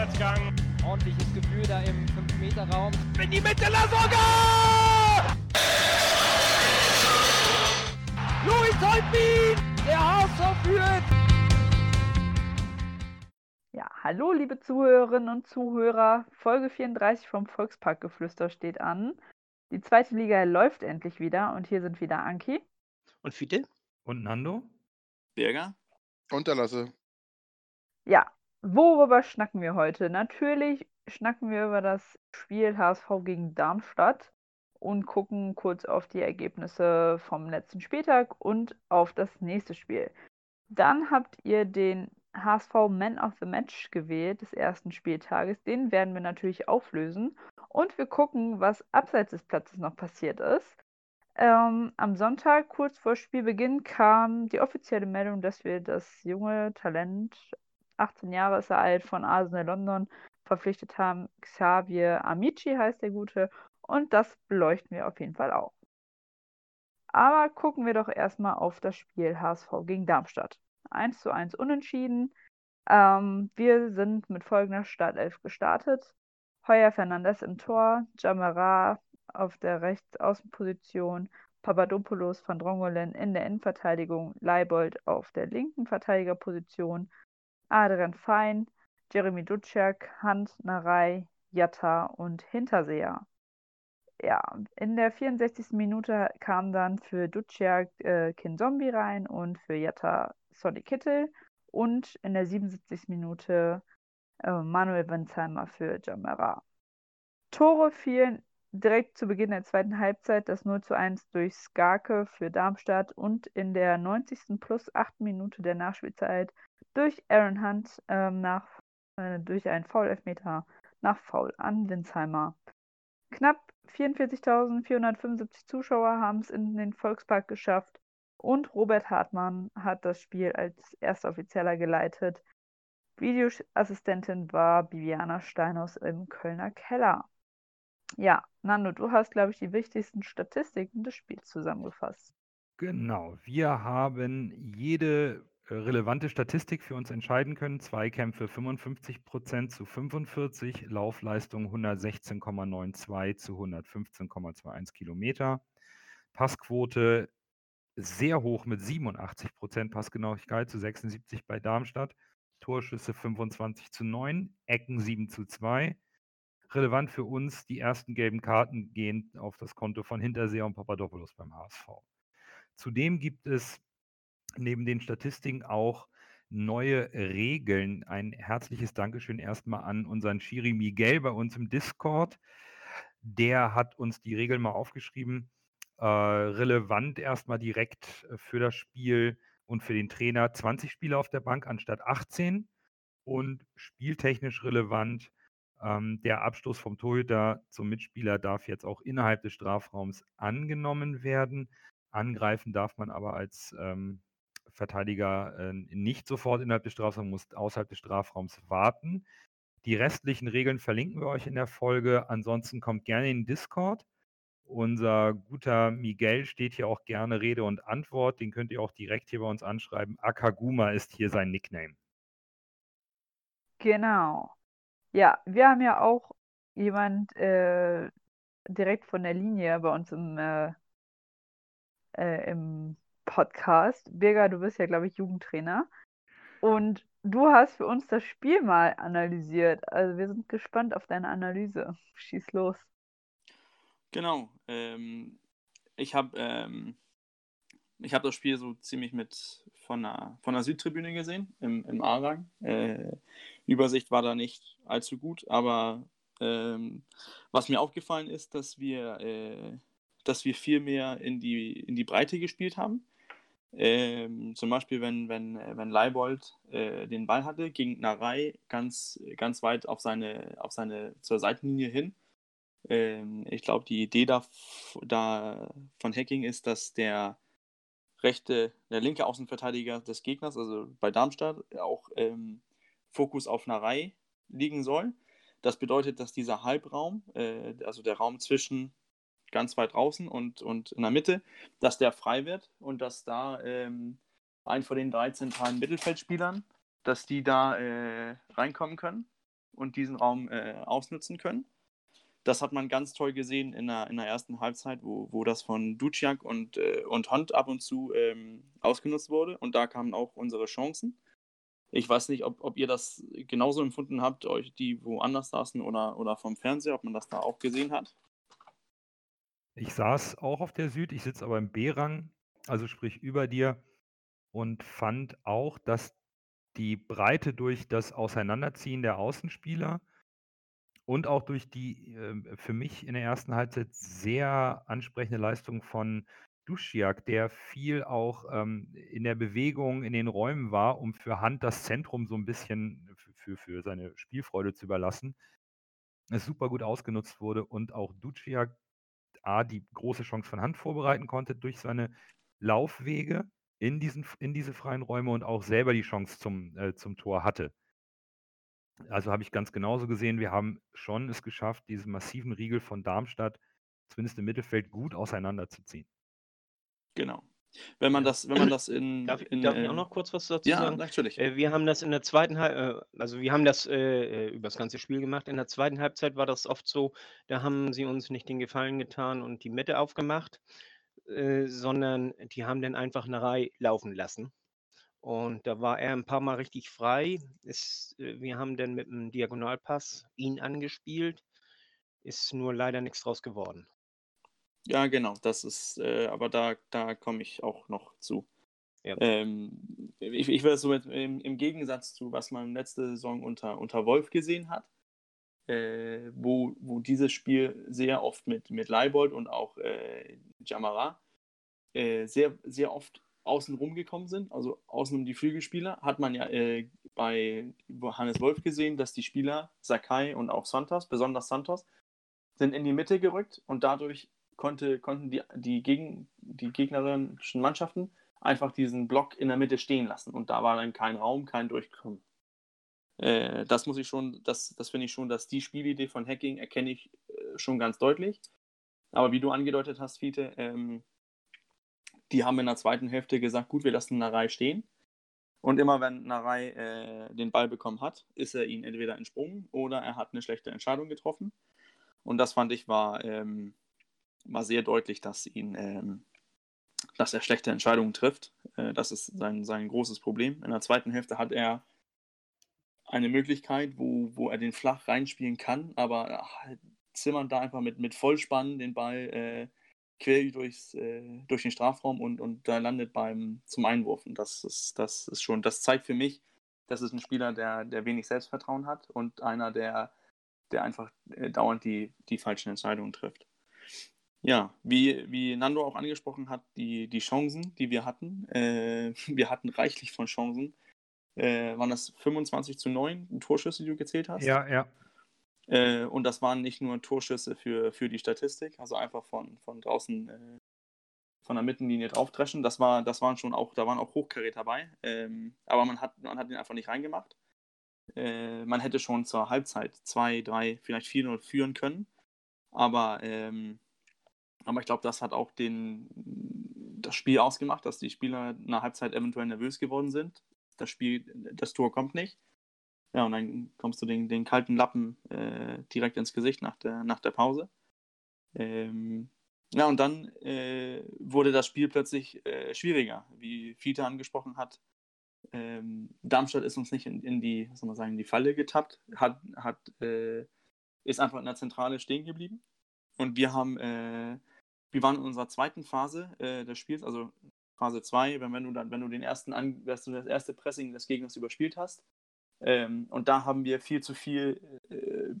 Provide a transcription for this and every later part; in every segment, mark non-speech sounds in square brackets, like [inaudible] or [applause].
Vorwärtsgang. Ordentliches Gefühl da im 5-Meter-Raum. In die Mitte, Lasogga! Louis Holtbein! Der HSV führt! Ja, hallo liebe Zuhörerinnen und Zuhörer. Folge 34 vom Volksparkgeflüster steht an. Die zweite Liga läuft endlich wieder und hier sind wieder Anki. Und Fiete? Und Nando? Berger? Und der Lasse. Ja, worüber schnacken wir heute? Natürlich schnacken wir über das Spiel HSV gegen Darmstadt und gucken kurz auf die Ergebnisse vom letzten Spieltag und auf das nächste Spiel. Dann habt ihr den HSV Man of the Match gewählt des ersten Spieltages. Den werden wir natürlich auflösen. Und wir gucken, was abseits des Platzes noch passiert ist. Ähm, am Sonntag, kurz vor Spielbeginn, kam die offizielle Meldung, dass wir das junge Talent, 18 Jahre ist er alt, von Arsenal London verpflichtet haben. Xavier Amici heißt der Gute. Und das beleuchten wir auf jeden Fall auch. Aber gucken wir doch erstmal auf das Spiel HSV gegen Darmstadt. 1 zu 1 unentschieden. Ähm, wir sind mit folgender Startelf gestartet. Heuer Fernandes im Tor, Jamara auf der Rechtsaußenposition, Papadopoulos von Drongolen in der Innenverteidigung, Leibold auf der linken Verteidigerposition, Adrian Fein, Jeremy Duciak, Hand, Narei, Jatta und Hinterseher. Ja, in der 64. Minute kam dann für Duciak äh, Kin Zombie rein und für Jatta Sonny Kittel und in der 77. Minute äh, Manuel Benzheimer für Jamera. Tore fielen direkt zu Beginn der zweiten Halbzeit das 0 zu 1 durch Skarke für Darmstadt und in der 90. plus 8. Minute der Nachspielzeit durch Aaron Hunt ähm, nach, äh, durch einen Foul-Elfmeter nach Foul an Linsheimer. Knapp 44.475 Zuschauer haben es in den Volkspark geschafft und Robert Hartmann hat das Spiel als erster Offizieller geleitet. Videoassistentin war Bibiana Steinhaus im Kölner Keller. Ja, Nando, du hast, glaube ich, die wichtigsten Statistiken des Spiels zusammengefasst. Genau, wir haben jede äh, relevante Statistik für uns entscheiden können. Zweikämpfe 55% zu 45, Laufleistung 116,92 zu 115,21 Kilometer. Passquote sehr hoch mit 87% Passgenauigkeit zu 76 bei Darmstadt. Torschüsse 25 zu 9, Ecken 7 zu 2. Relevant für uns, die ersten gelben Karten gehen auf das Konto von Hinterseher und Papadopoulos beim HSV. Zudem gibt es neben den Statistiken auch neue Regeln. Ein herzliches Dankeschön erstmal an unseren Shiri Miguel bei uns im Discord. Der hat uns die Regeln mal aufgeschrieben. Äh, relevant erstmal direkt für das Spiel und für den Trainer 20 Spieler auf der Bank anstatt 18 und spieltechnisch relevant. Ähm, der Abstoß vom Torhüter zum Mitspieler darf jetzt auch innerhalb des Strafraums angenommen werden. Angreifen darf man aber als ähm, Verteidiger äh, nicht sofort innerhalb des Strafraums, muss außerhalb des Strafraums warten. Die restlichen Regeln verlinken wir euch in der Folge. Ansonsten kommt gerne in Discord. Unser guter Miguel steht hier auch gerne Rede und Antwort. Den könnt ihr auch direkt hier bei uns anschreiben. Akaguma ist hier sein Nickname. Genau. Ja, wir haben ja auch jemand äh, direkt von der Linie bei uns im, äh, äh, im Podcast. Birger, du bist ja, glaube ich, Jugendtrainer. Und du hast für uns das Spiel mal analysiert. Also wir sind gespannt auf deine Analyse. Schieß los. Genau. Ähm, ich habe ähm, hab das Spiel so ziemlich mit von der, von der Südtribüne gesehen, im, im A-Rang. Äh, Übersicht war da nicht allzu gut, aber ähm, was mir aufgefallen ist, dass wir, äh, dass wir viel mehr in die, in die Breite gespielt haben. Ähm, zum Beispiel, wenn, wenn, wenn Leibold äh, den Ball hatte, ging Narei ganz, ganz weit auf seine, auf seine zur Seitenlinie hin. Ähm, ich glaube, die Idee da, da von Hacking ist, dass der rechte, der linke Außenverteidiger des Gegners, also bei Darmstadt, auch ähm, Fokus auf Narei liegen soll. Das bedeutet, dass dieser Halbraum, äh, also der Raum zwischen ganz weit draußen und, und in der Mitte, dass der frei wird und dass da ähm, ein von den drei zentralen Mittelfeldspielern, dass die da äh, reinkommen können und diesen Raum äh, ausnutzen können. Das hat man ganz toll gesehen in der, in der ersten Halbzeit, wo, wo das von Duciak und, äh, und Hunt ab und zu ähm, ausgenutzt wurde. Und da kamen auch unsere Chancen. Ich weiß nicht, ob, ob ihr das genauso empfunden habt, euch die woanders saßen oder, oder vom Fernseher, ob man das da auch gesehen hat. Ich saß auch auf der Süd, ich sitze aber im B-Rang, also sprich über dir, und fand auch, dass die Breite durch das Auseinanderziehen der Außenspieler und auch durch die äh, für mich in der ersten Halbzeit sehr ansprechende Leistung von Duschjak, der viel auch ähm, in der Bewegung in den Räumen war, um für Hand das Zentrum so ein bisschen für, für seine Spielfreude zu überlassen, es super gut ausgenutzt wurde und auch Duciak A, die große Chance von Hand vorbereiten konnte durch seine Laufwege in, diesen, in diese freien Räume und auch selber die Chance zum, äh, zum Tor hatte. Also habe ich ganz genauso gesehen, wir haben schon es geschafft, diesen massiven Riegel von Darmstadt zumindest im Mittelfeld gut auseinanderzuziehen. Genau. Wenn man das, wenn man das [clears throat] in. Darf, in, darf ich äh, auch noch kurz was dazu ja, sagen? natürlich. Äh, wir haben das in der zweiten Halbzeit, äh, also wir haben das äh, über das ganze Spiel gemacht. In der zweiten Halbzeit war das oft so, da haben sie uns nicht den Gefallen getan und die Mitte aufgemacht, äh, sondern die haben dann einfach eine Reihe laufen lassen. Und da war er ein paar Mal richtig frei. Ist, äh, wir haben dann mit einem Diagonalpass ihn angespielt. Ist nur leider nichts draus geworden. Ja, genau, das ist, äh, aber da, da komme ich auch noch zu. Ja. Ähm, ich, ich will es so mit, im, im Gegensatz zu, was man letzte Saison unter, unter Wolf gesehen hat, äh, wo, wo dieses Spiel sehr oft mit, mit Leibold und auch äh, Jamara äh, sehr, sehr oft außen rumgekommen sind, also außen um die Flügelspieler, hat man ja äh, bei Hannes Wolf gesehen, dass die Spieler, Sakai und auch Santos, besonders Santos, sind in die Mitte gerückt und dadurch konnte, konnten die, die, Gegen, die gegnerischen Mannschaften einfach diesen Block in der Mitte stehen lassen und da war dann kein Raum, kein Durchkommen. Äh, das muss ich schon, das, das finde ich schon, dass die Spielidee von Hacking erkenne ich äh, schon ganz deutlich. Aber wie du angedeutet hast, Fiete, ähm, die haben in der zweiten Hälfte gesagt, gut, wir lassen Narei stehen. Und immer wenn Narei äh, den Ball bekommen hat, ist er ihn entweder entsprungen oder er hat eine schlechte Entscheidung getroffen. Und das fand ich war, ähm, war sehr deutlich, dass ihn, ähm, dass er schlechte Entscheidungen trifft. Äh, das ist sein, sein großes Problem. In der zweiten Hälfte hat er eine Möglichkeit, wo, wo er den flach reinspielen kann, aber ach, zimmern da einfach mit, mit Vollspann den Ball äh, quer durchs, äh, durch den Strafraum und, und da landet beim zum Einwurf. Und das ist, das ist schon, das zeigt für mich, das ist ein Spieler, der, der wenig Selbstvertrauen hat und einer, der, der einfach äh, dauernd die, die falschen Entscheidungen trifft. Ja, wie, wie Nando auch angesprochen hat, die, die Chancen, die wir hatten, äh, [laughs] wir hatten reichlich von Chancen. Äh, waren das 25 zu 9 Torschüsse, die du gezählt hast? Ja, ja. Äh, und das waren nicht nur Torschüsse für, für die Statistik, also einfach von, von draußen äh, von der Mittenlinie draufdreschen. Das war, das waren schon auch, da waren auch Hochkaräter dabei. Ähm, aber man hat, man hat ihn einfach nicht reingemacht. Äh, man hätte schon zur Halbzeit 2, 3, vielleicht 4-0 führen können. Aber, ähm, aber ich glaube, das hat auch den, das Spiel ausgemacht, dass die Spieler der Halbzeit eventuell nervös geworden sind. Das Spiel, das Tor kommt nicht. Ja, und dann kommst du den, den kalten Lappen äh, direkt ins Gesicht nach der, nach der Pause. Ähm, ja, und dann äh, wurde das Spiel plötzlich äh, schwieriger, wie Fiete angesprochen hat. Ähm, Darmstadt ist uns nicht in, in die, soll man sagen, in die Falle getappt, hat, hat, äh, ist einfach in der Zentrale stehen geblieben. Und wir haben, äh, wir waren in unserer zweiten Phase äh, des Spiels, also Phase 2, wenn, wenn du dann, wenn du den ersten, wenn du das erste Pressing des Gegners überspielt hast, ähm, und da haben wir viel zu viel, äh,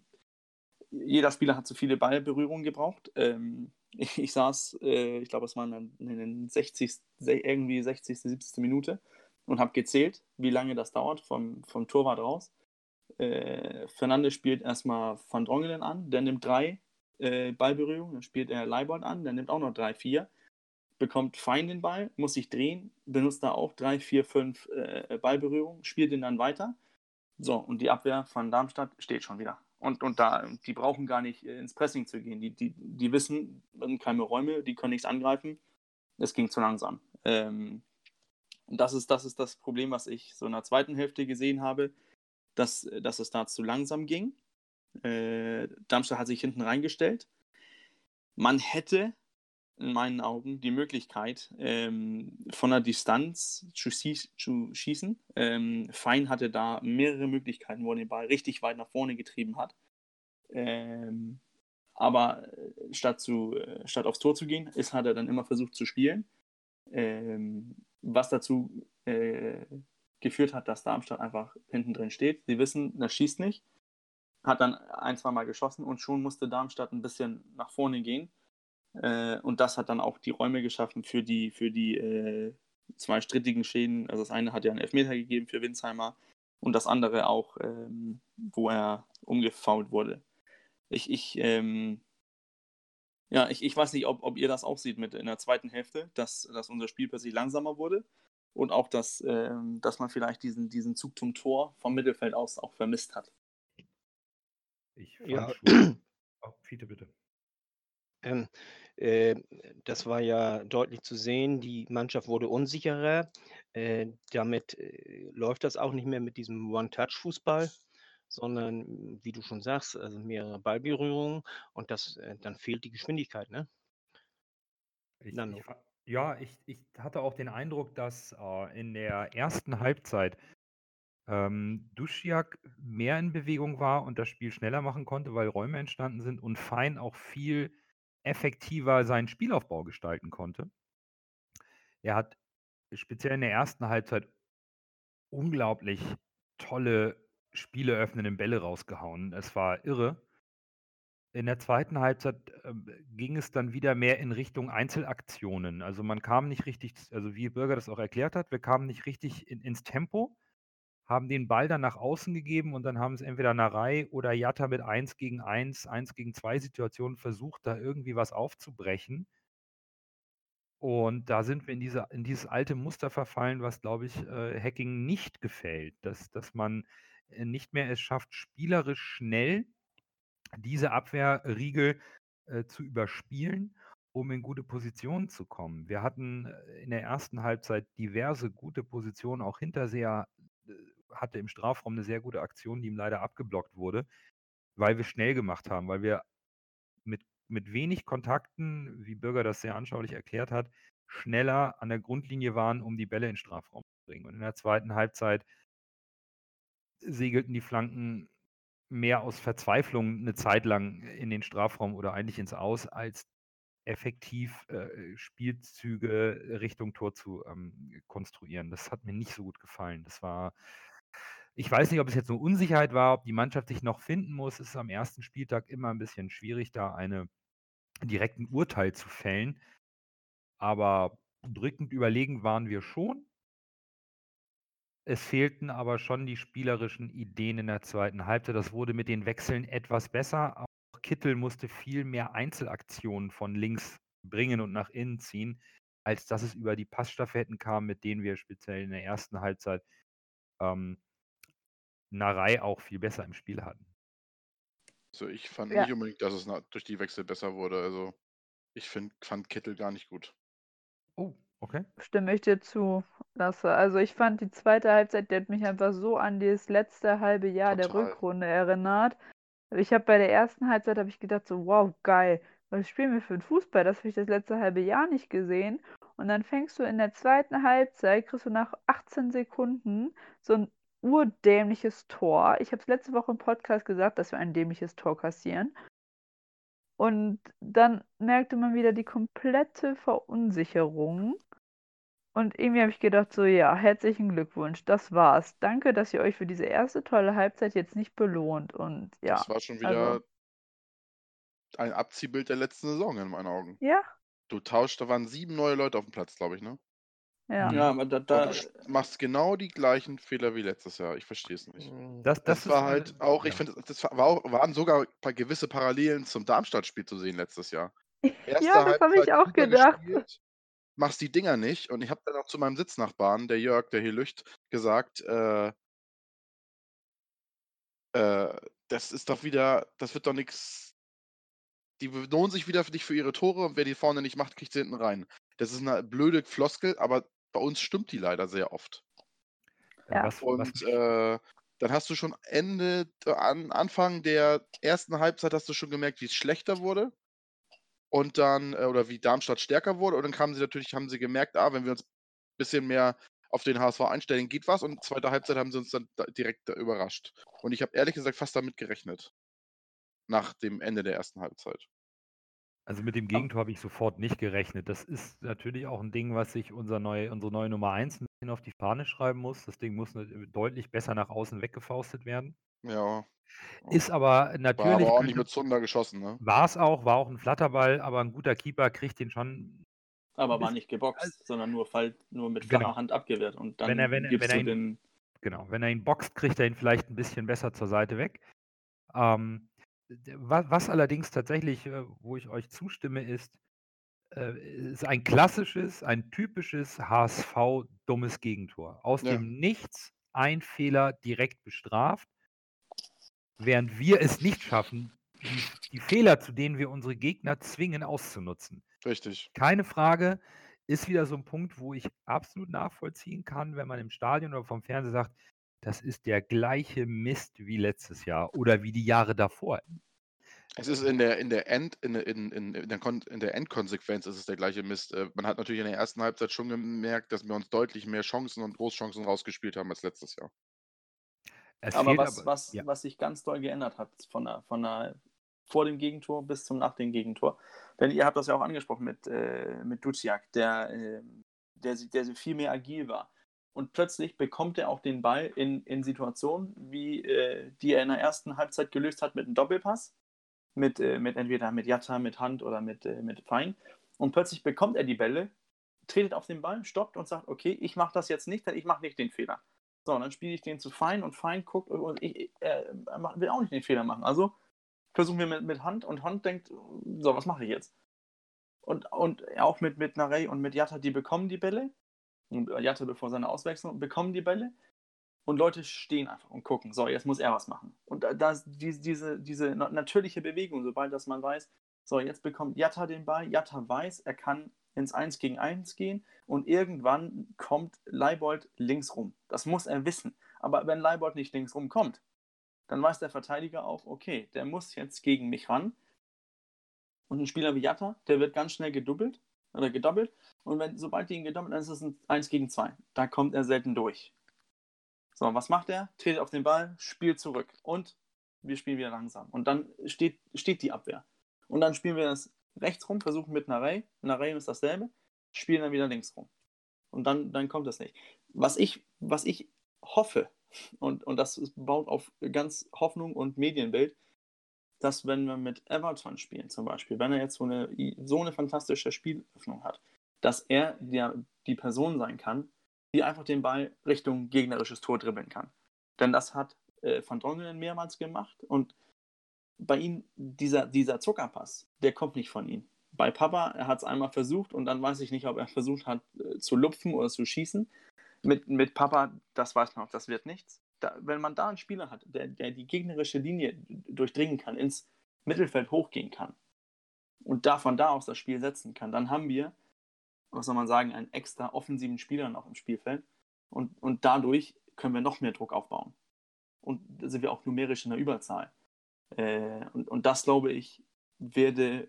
jeder Spieler hat zu viele Ballberührungen gebraucht. Ähm, ich, [laughs] ich, saß, äh, ich glaube, es dann in den 60, irgendwie 60., 70. Minute und habe gezählt, wie lange das dauert vom, vom Torwart raus. Äh, Fernandes spielt erstmal Van Drongelen an, der nimmt drei äh, Ballberührungen, dann spielt er Leibold an, der nimmt auch noch drei, vier, bekommt fein den Ball, muss sich drehen, benutzt da auch drei, vier, fünf äh, Ballberührungen, spielt ihn dann weiter so, und die Abwehr von Darmstadt steht schon wieder. Und, und da, die brauchen gar nicht äh, ins Pressing zu gehen. Die, die, die wissen, sind keine Räume, die können nichts angreifen. Es ging zu langsam. Ähm, das, ist, das ist das Problem, was ich so in der zweiten Hälfte gesehen habe, dass, dass es da zu langsam ging. Äh, Darmstadt hat sich hinten reingestellt. Man hätte in meinen Augen die Möglichkeit, ähm, von der Distanz zu, zu schießen. Ähm, Fein hatte da mehrere Möglichkeiten, wo er den Ball richtig weit nach vorne getrieben hat. Ähm, aber äh, statt, zu, äh, statt aufs Tor zu gehen, ist, hat er dann immer versucht zu spielen. Ähm, was dazu äh, geführt hat, dass Darmstadt einfach hinten drin steht. Sie wissen, das schießt nicht. Hat dann ein, zwei Mal geschossen und schon musste Darmstadt ein bisschen nach vorne gehen. Äh, und das hat dann auch die Räume geschaffen für die, für die äh, zwei strittigen Schäden. Also das eine hat ja einen Elfmeter gegeben für Winsheimer und das andere auch, ähm, wo er umgefault wurde. Ich, ich, ähm, ja, ich, ich weiß nicht, ob, ob ihr das auch seht mit in der zweiten Hälfte, dass, dass unser Spiel plötzlich langsamer wurde und auch, dass, ähm, dass man vielleicht diesen, diesen Zug zum Tor vom Mittelfeld aus auch vermisst hat. Ich fand Ja. schon. [clears throat] Oh, Fiete, bitte. Ähm, äh, das war ja deutlich zu sehen, die Mannschaft wurde unsicherer. Äh, damit äh, läuft das auch nicht mehr mit diesem One-Touch-Fußball, sondern, wie du schon sagst, also mehrere Ballberührungen und das, äh, dann fehlt die Geschwindigkeit, ne? Ich, ich, ja, ich, ich hatte auch den Eindruck, dass äh, in der ersten Halbzeit ähm, Duschjak mehr in Bewegung war und das Spiel schneller machen konnte, weil Räume entstanden sind und Fein auch viel effektiver seinen Spielaufbau gestalten konnte. Er hat speziell in der ersten Halbzeit unglaublich tolle spieleöffnende Bälle rausgehauen. Es war irre. In der zweiten Halbzeit ähm, ging es dann wieder mehr in Richtung Einzelaktionen. Also man kam nicht richtig, also wie Bürger das auch erklärt hat, wir kamen nicht richtig in, ins Tempo, haben den Ball dann nach außen gegeben und dann haben es entweder Narei oder Jatta mit 1 gegen 1, 1 gegen 2 Situationen versucht, da irgendwie was aufzubrechen. Und da sind wir in, diese, in dieses alte Muster verfallen, was, glaube ich, äh, Hacking nicht gefällt. Dass, dass man äh, nicht mehr es schafft, spielerisch schnell diese Abwehrriegel äh, zu überspielen, um in gute Positionen zu kommen. Wir hatten äh, in der ersten Halbzeit diverse gute Positionen, auch Hinterseher hatte im Strafraum eine sehr gute Aktion, die ihm leider abgeblockt wurde, weil wir schnell gemacht haben, weil wir mit, mit wenig Kontakten, wie Bürger das sehr anschaulich erklärt hat, schneller an der Grundlinie waren, um die Bälle in den Strafraum zu bringen. Und in der zweiten Halbzeit segelten die Flanken mehr aus Verzweiflung eine Zeit lang in den Strafraum oder eigentlich ins Aus, als effektiv äh, Spielzüge Richtung Tor zu ähm, konstruieren. Das hat mir nicht so gut gefallen. Das war, ich weiß nicht, ob es jetzt nur Unsicherheit war, ob die Mannschaft sich noch finden muss. Es ist am ersten Spieltag immer ein bisschen schwierig, da eine direkten Urteil zu fällen. Aber drückend überlegen waren wir schon. Es fehlten aber schon die spielerischen Ideen in der zweiten Halbzeit. Das wurde mit den Wechseln etwas besser. Auch Kittel musste viel mehr Einzelaktionen von links bringen und nach innen ziehen, als dass es über die Passstaffetten kam, mit denen wir speziell in der ersten Halbzeit ähm, Narei auch viel besser im Spiel hatten. Also ich fand Ja. nicht unbedingt, dass es durch die Wechsel besser wurde. Also ich find, fand Kittel gar nicht gut. Oh, okay. Stimme ich dir zu, Lasse. Also ich fand die zweite Halbzeit, die hat mich einfach so an das letzte halbe Jahr der Total. Rückrunde erinnert. Ich habe bei der ersten Halbzeit habe ich gedacht so, wow, geil, was spielen wir für einen Fußball? Das habe ich das letzte halbe Jahr nicht gesehen. Und dann fängst du in der zweiten Halbzeit, kriegst du nach 18 Sekunden so ein urdämliches Tor. Ich habe es letzte Woche im Podcast gesagt, dass wir ein dämliches Tor kassieren. Und dann merkte man wieder die komplette Verunsicherung. Und irgendwie habe ich gedacht, so ja, herzlichen Glückwunsch, das war's. Danke, dass ihr euch für diese erste tolle Halbzeit jetzt nicht belohnt. Und ja, Das war schon wieder also- ein Abziehbild der letzten Saison in meinen Augen. ja, Du tauscht, da waren sieben neue Leute auf dem Platz, glaube ich, ne? Ja. Ja, aber da, da du machst genau die gleichen Fehler wie letztes Jahr. Ich verstehe es nicht. Mm, Das, Das, ist war halt auch, ich ja. finde, das war auch, waren sogar ein paar gewisse Parallelen zum Darmstadt-Spiel zu sehen letztes Jahr. [laughs] Erste Ja, das habe ich auch gedacht. gespielt, machst die Dinger nicht. Und ich habe dann auch zu meinem Sitznachbarn, der Jörg, der hier lücht, gesagt, äh, äh, das ist doch wieder, das wird doch nichts. Die belohnen sich wieder für dich für ihre Tore und wer die vorne nicht macht, kriegt sie hinten rein. Das ist eine blöde Floskel, aber bei uns stimmt die leider sehr oft. Ja. Was, Und äh, dann hast du schon Ende, an Anfang der ersten Halbzeit hast du schon gemerkt, wie es schlechter wurde. Und dann, äh, oder wie Darmstadt stärker wurde. Und dann kamen sie natürlich, haben sie gemerkt, ah, wenn wir uns ein bisschen mehr auf den HSV einstellen, geht was. Und zweite Halbzeit haben sie uns dann direkt überrascht. Und ich habe ehrlich gesagt fast damit gerechnet. Nach dem Ende der ersten Halbzeit. Also mit dem Gegentor habe ich sofort nicht gerechnet. Das ist natürlich auch ein Ding, was sich unser neu, unsere neue Nummer 1 ein bisschen auf die Fahne schreiben muss. Das Ding muss deutlich besser nach außen weggefaustet werden. Ja. Ist aber natürlich. War aber ordentlich mit Zunder geschossen, ne? War es auch, war auch ein Flatterball, aber ein guter Keeper kriegt den schon. Aber war nicht geboxt, sondern nur, fall, nur mit flacher genau. Hand abgewehrt. Und dann wenn er, wenn, gibst wenn er du ihn, den. Genau, wenn er ihn boxt, kriegt er ihn vielleicht ein bisschen besser zur Seite weg. Ähm, was allerdings tatsächlich, äh, wo ich euch zustimme, ist, äh, ist ein klassisches, ein typisches HSV dummes Gegentor. Aus Ja. dem Nichts ein Fehler direkt bestraft, während wir es nicht schaffen, die, die Fehler, zu denen wir unsere Gegner zwingen, auszunutzen. Richtig. Keine Frage, ist wieder so ein Punkt, wo ich absolut nachvollziehen kann, wenn man im Stadion oder vom Fernseher sagt, das ist der gleiche Mist wie letztes Jahr oder wie die Jahre davor. Es ist in der, in der End, in, in, in, in, der, Kon in der Endkonsequenz ist es der gleiche Mist. Äh, man hat natürlich in der ersten Halbzeit schon gemerkt, dass wir uns deutlich mehr Chancen und Großchancen rausgespielt haben als letztes Jahr. Es aber was, aber, was, ja. was sich ganz doll geändert hat, von der, von der vor dem Gegentor bis zum nach dem Gegentor. Denn ihr habt das ja auch angesprochen mit, äh, mit Duciak, der, äh, der, der viel mehr agil war. Und plötzlich bekommt er auch den Ball in, in Situationen, wie äh, die er in der ersten Halbzeit gelöst hat mit einem Doppelpass mit, äh, mit entweder mit Jatta, mit Hand oder mit, äh, mit Fein. Und plötzlich bekommt er die Bälle, tretet auf den Ball, stoppt und sagt, okay, ich mache das jetzt nicht, denn ich mache nicht den Fehler. So, und dann spiele ich den zu Fein und Fein guckt und ich, äh, will auch nicht den Fehler machen. Also versuchen wir mit, mit Hand und Hand denkt, so, was mache ich jetzt? Und, und auch mit, mit Narey und mit Jatta, die bekommen die Bälle. Und Jatta bevor seine Auswechslung, bekommen die Bälle und Leute stehen einfach und gucken, so, jetzt muss er was machen. Und da, da die, diese, diese natürliche Bewegung, sobald dass man weiß, so, jetzt bekommt Jatta den Ball, Jatta weiß, er kann ins 1 gegen 1 gehen und irgendwann kommt Leibold links rum. Das muss er wissen. Aber wenn Leibold nicht links rum kommt, dann weiß der Verteidiger auch, okay, der muss jetzt gegen mich ran. Und ein Spieler wie Jatta, der wird ganz schnell oder gedoppelt. Und wenn, sobald die ihn gedoppelt, dann ist es ein 1 gegen 2. Da kommt er selten durch. So, was macht er? Tretet auf den Ball, spielt zurück und wir spielen wieder langsam. Und dann steht, steht die Abwehr. Und dann spielen wir das rechts rum, versuchen mit Narey. Narey ist dasselbe, spielen dann wieder links rum. Und dann, dann kommt das nicht. Was ich, was ich hoffe, und, und das baut auf ganz Hoffnung und Medienbild, dass wenn wir mit Everton spielen zum Beispiel, wenn er jetzt so eine, so eine fantastische Spielöffnung hat, dass er der, die Person sein kann, die einfach den Ball Richtung gegnerisches Tor dribbeln kann. Denn das hat äh, Van Drongelen mehrmals gemacht und bei ihm dieser, dieser Zuckerpass, der kommt nicht von ihm. Bei Papa, er hat es einmal versucht und dann weiß ich nicht, ob er versucht hat äh, zu lupfen oder zu schießen. Mit, mit Papa, das weiß man auch, das wird nichts. Da, wenn man da einen Spieler hat, der, der die gegnerische Linie durchdringen kann, ins Mittelfeld hochgehen kann und da von da aus das Spiel setzen kann, dann haben wir was soll man sagen, einen extra offensiven Spieler noch im Spielfeld. Und, und dadurch können wir noch mehr Druck aufbauen. Und da sind wir auch numerisch in der Überzahl. Äh, und, und das, glaube ich, werde,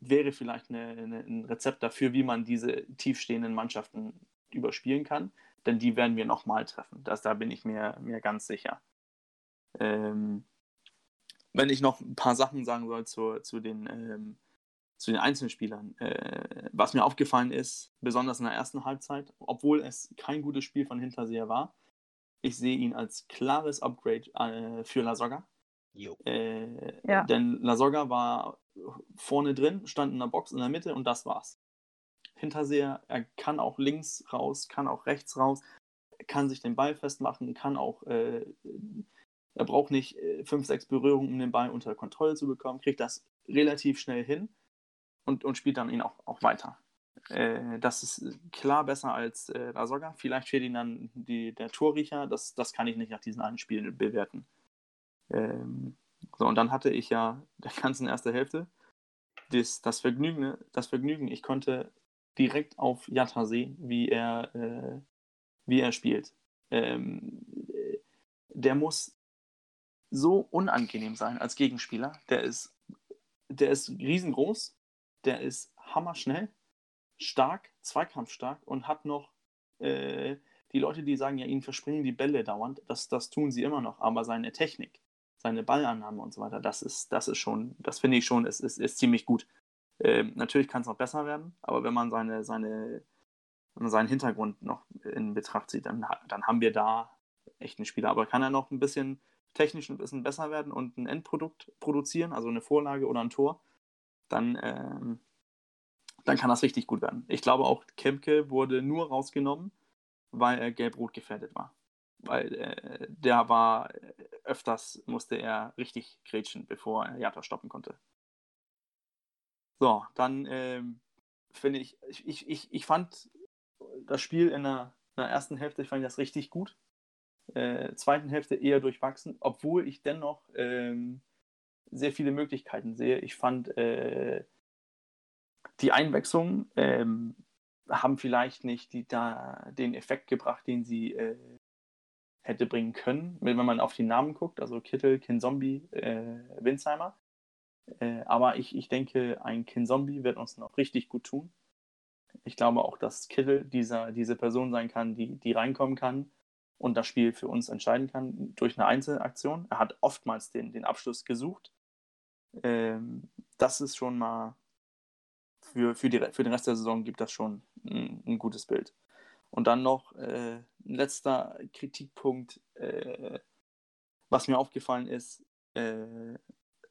wäre vielleicht eine, eine, ein Rezept dafür, wie man diese tiefstehenden Mannschaften überspielen kann. Denn die werden wir nochmal treffen. Das, da bin ich mir, mir ganz sicher. Ähm, wenn ich noch ein paar Sachen sagen soll zu, zu den ähm, zu den Einzelspielern. Äh, was mir aufgefallen ist, besonders in der ersten Halbzeit, obwohl es kein gutes Spiel von Hinterseher war, ich sehe ihn als klares Upgrade äh, für Lasogga. Äh, ja. Denn Lasogga war vorne drin, stand in der Box in der Mitte und das war's. Hinterseher, er kann auch links raus, kann auch rechts raus, kann sich den Ball festmachen, kann auch, äh, er braucht nicht äh, fünf, sechs Berührungen, um den Ball unter Kontrolle zu bekommen, kriegt das relativ schnell hin und, und spielt dann ihn auch, auch weiter. Äh, das ist klar besser als äh, Lasogga. Vielleicht fehlt ihm dann die, der Torriecher. Das, das kann ich nicht nach diesen einen Spielen bewerten. Ähm, so, und dann hatte ich ja der ganzen erste Hälfte das, das, Vergnügen, das Vergnügen, ich konnte direkt auf Jatta sehen, wie er, äh, wie er spielt. Ähm, der muss so unangenehm sein als Gegenspieler. Der ist, der ist riesengroß, der ist hammerschnell, stark, zweikampfstark und hat noch äh, die Leute, die sagen, ja, ihnen verspringen die Bälle dauernd, das, das tun sie immer noch, aber seine Technik, seine Ballannahme und so weiter, das ist, das ist schon, das finde ich schon, ist, ist, ist ziemlich gut. Ähm, natürlich kann es noch besser werden, aber wenn man seine, seine, wenn man seinen Hintergrund noch in Betracht zieht, dann, dann haben wir da echt einen Spieler. Aber kann er noch ein bisschen technisch ein bisschen besser werden und ein Endprodukt produzieren, also eine Vorlage oder ein Tor, dann, ähm, dann kann das richtig gut werden. Ich glaube auch, Kemke wurde nur rausgenommen, weil er gelb-rot gefährdet war. Weil äh, der war äh, öfters, musste er richtig grätschen, bevor er Jata stoppen konnte. So, dann ähm, finde ich, ich, ich, ich fand das Spiel in der, in der ersten Hälfte, ich fand das richtig gut. Äh, zweiten Hälfte eher durchwachsen, obwohl ich dennoch ähm, sehr viele Möglichkeiten sehe. Ich fand äh, die Einwechslungen ähm, haben vielleicht nicht die, da, den Effekt gebracht, den sie äh, hätte bringen können, wenn man auf die Namen guckt, also Kittel, Kinzombie, äh, Winsheimer. Äh, aber ich, ich denke, ein Kinzombie wird uns noch richtig gut tun. Ich glaube auch, dass Kittel dieser, diese Person sein kann, die, die reinkommen kann und das Spiel für uns entscheiden kann durch eine Einzelaktion. Er hat oftmals den, den Abschluss gesucht. Ähm, das ist schon mal für, für, die, für den Rest der Saison gibt das schon ein, ein gutes Bild. Und dann noch äh, ein letzter Kritikpunkt, äh, was mir aufgefallen ist. Äh,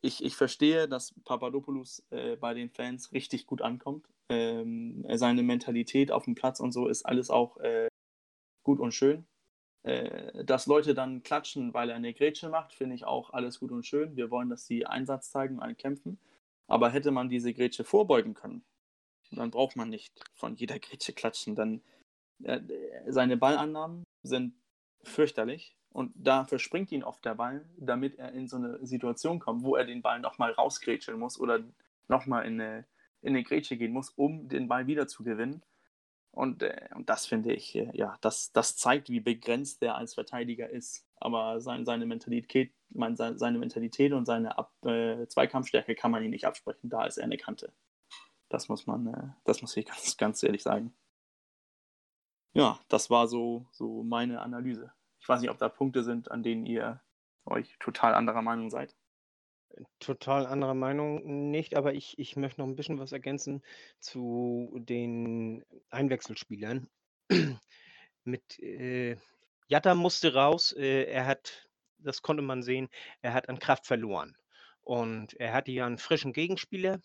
ich, ich verstehe, dass Papadopoulos äh, bei den Fans richtig gut ankommt. Ähm, seine Mentalität auf dem Platz und so ist alles auch äh, gut und schön. Äh, dass Leute dann klatschen, weil er eine Grätsche macht, finde ich auch alles gut und schön. Wir wollen, dass sie Einsatz zeigen und kämpfen. Aber hätte man diese Grätsche vorbeugen können, dann braucht man nicht von jeder Grätsche klatschen. Dann äh, seine Ballannahmen sind fürchterlich und da verspringt ihn oft der Ball, damit er in so eine Situation kommt, wo er den Ball nochmal rausgrätscheln muss oder nochmal in eine, in eine Grätsche gehen muss, um den Ball wieder zu gewinnen. Und, äh, und das finde ich, äh, ja, das, das zeigt, wie begrenzt er als Verteidiger ist. Aber sein, seine, Mentalität, mein, seine Mentalität und seine Ab, äh, Zweikampfstärke kann man ihm nicht absprechen. Da ist er eine Kante. Das muss man, äh, das muss ich [laughs] ganz, ganz ehrlich sagen. Ja, das war so, so meine Analyse. Ich weiß nicht, ob da Punkte sind, an denen ihr euch total anderer Meinung seid. Total anderer Meinung nicht, aber ich, ich möchte noch ein bisschen was ergänzen zu den Einwechselspielern. [clears throat] Mit äh, Jatta musste raus, äh, er hat, das konnte man sehen, er hat an Kraft verloren. Und er hatte ja einen frischen Gegenspieler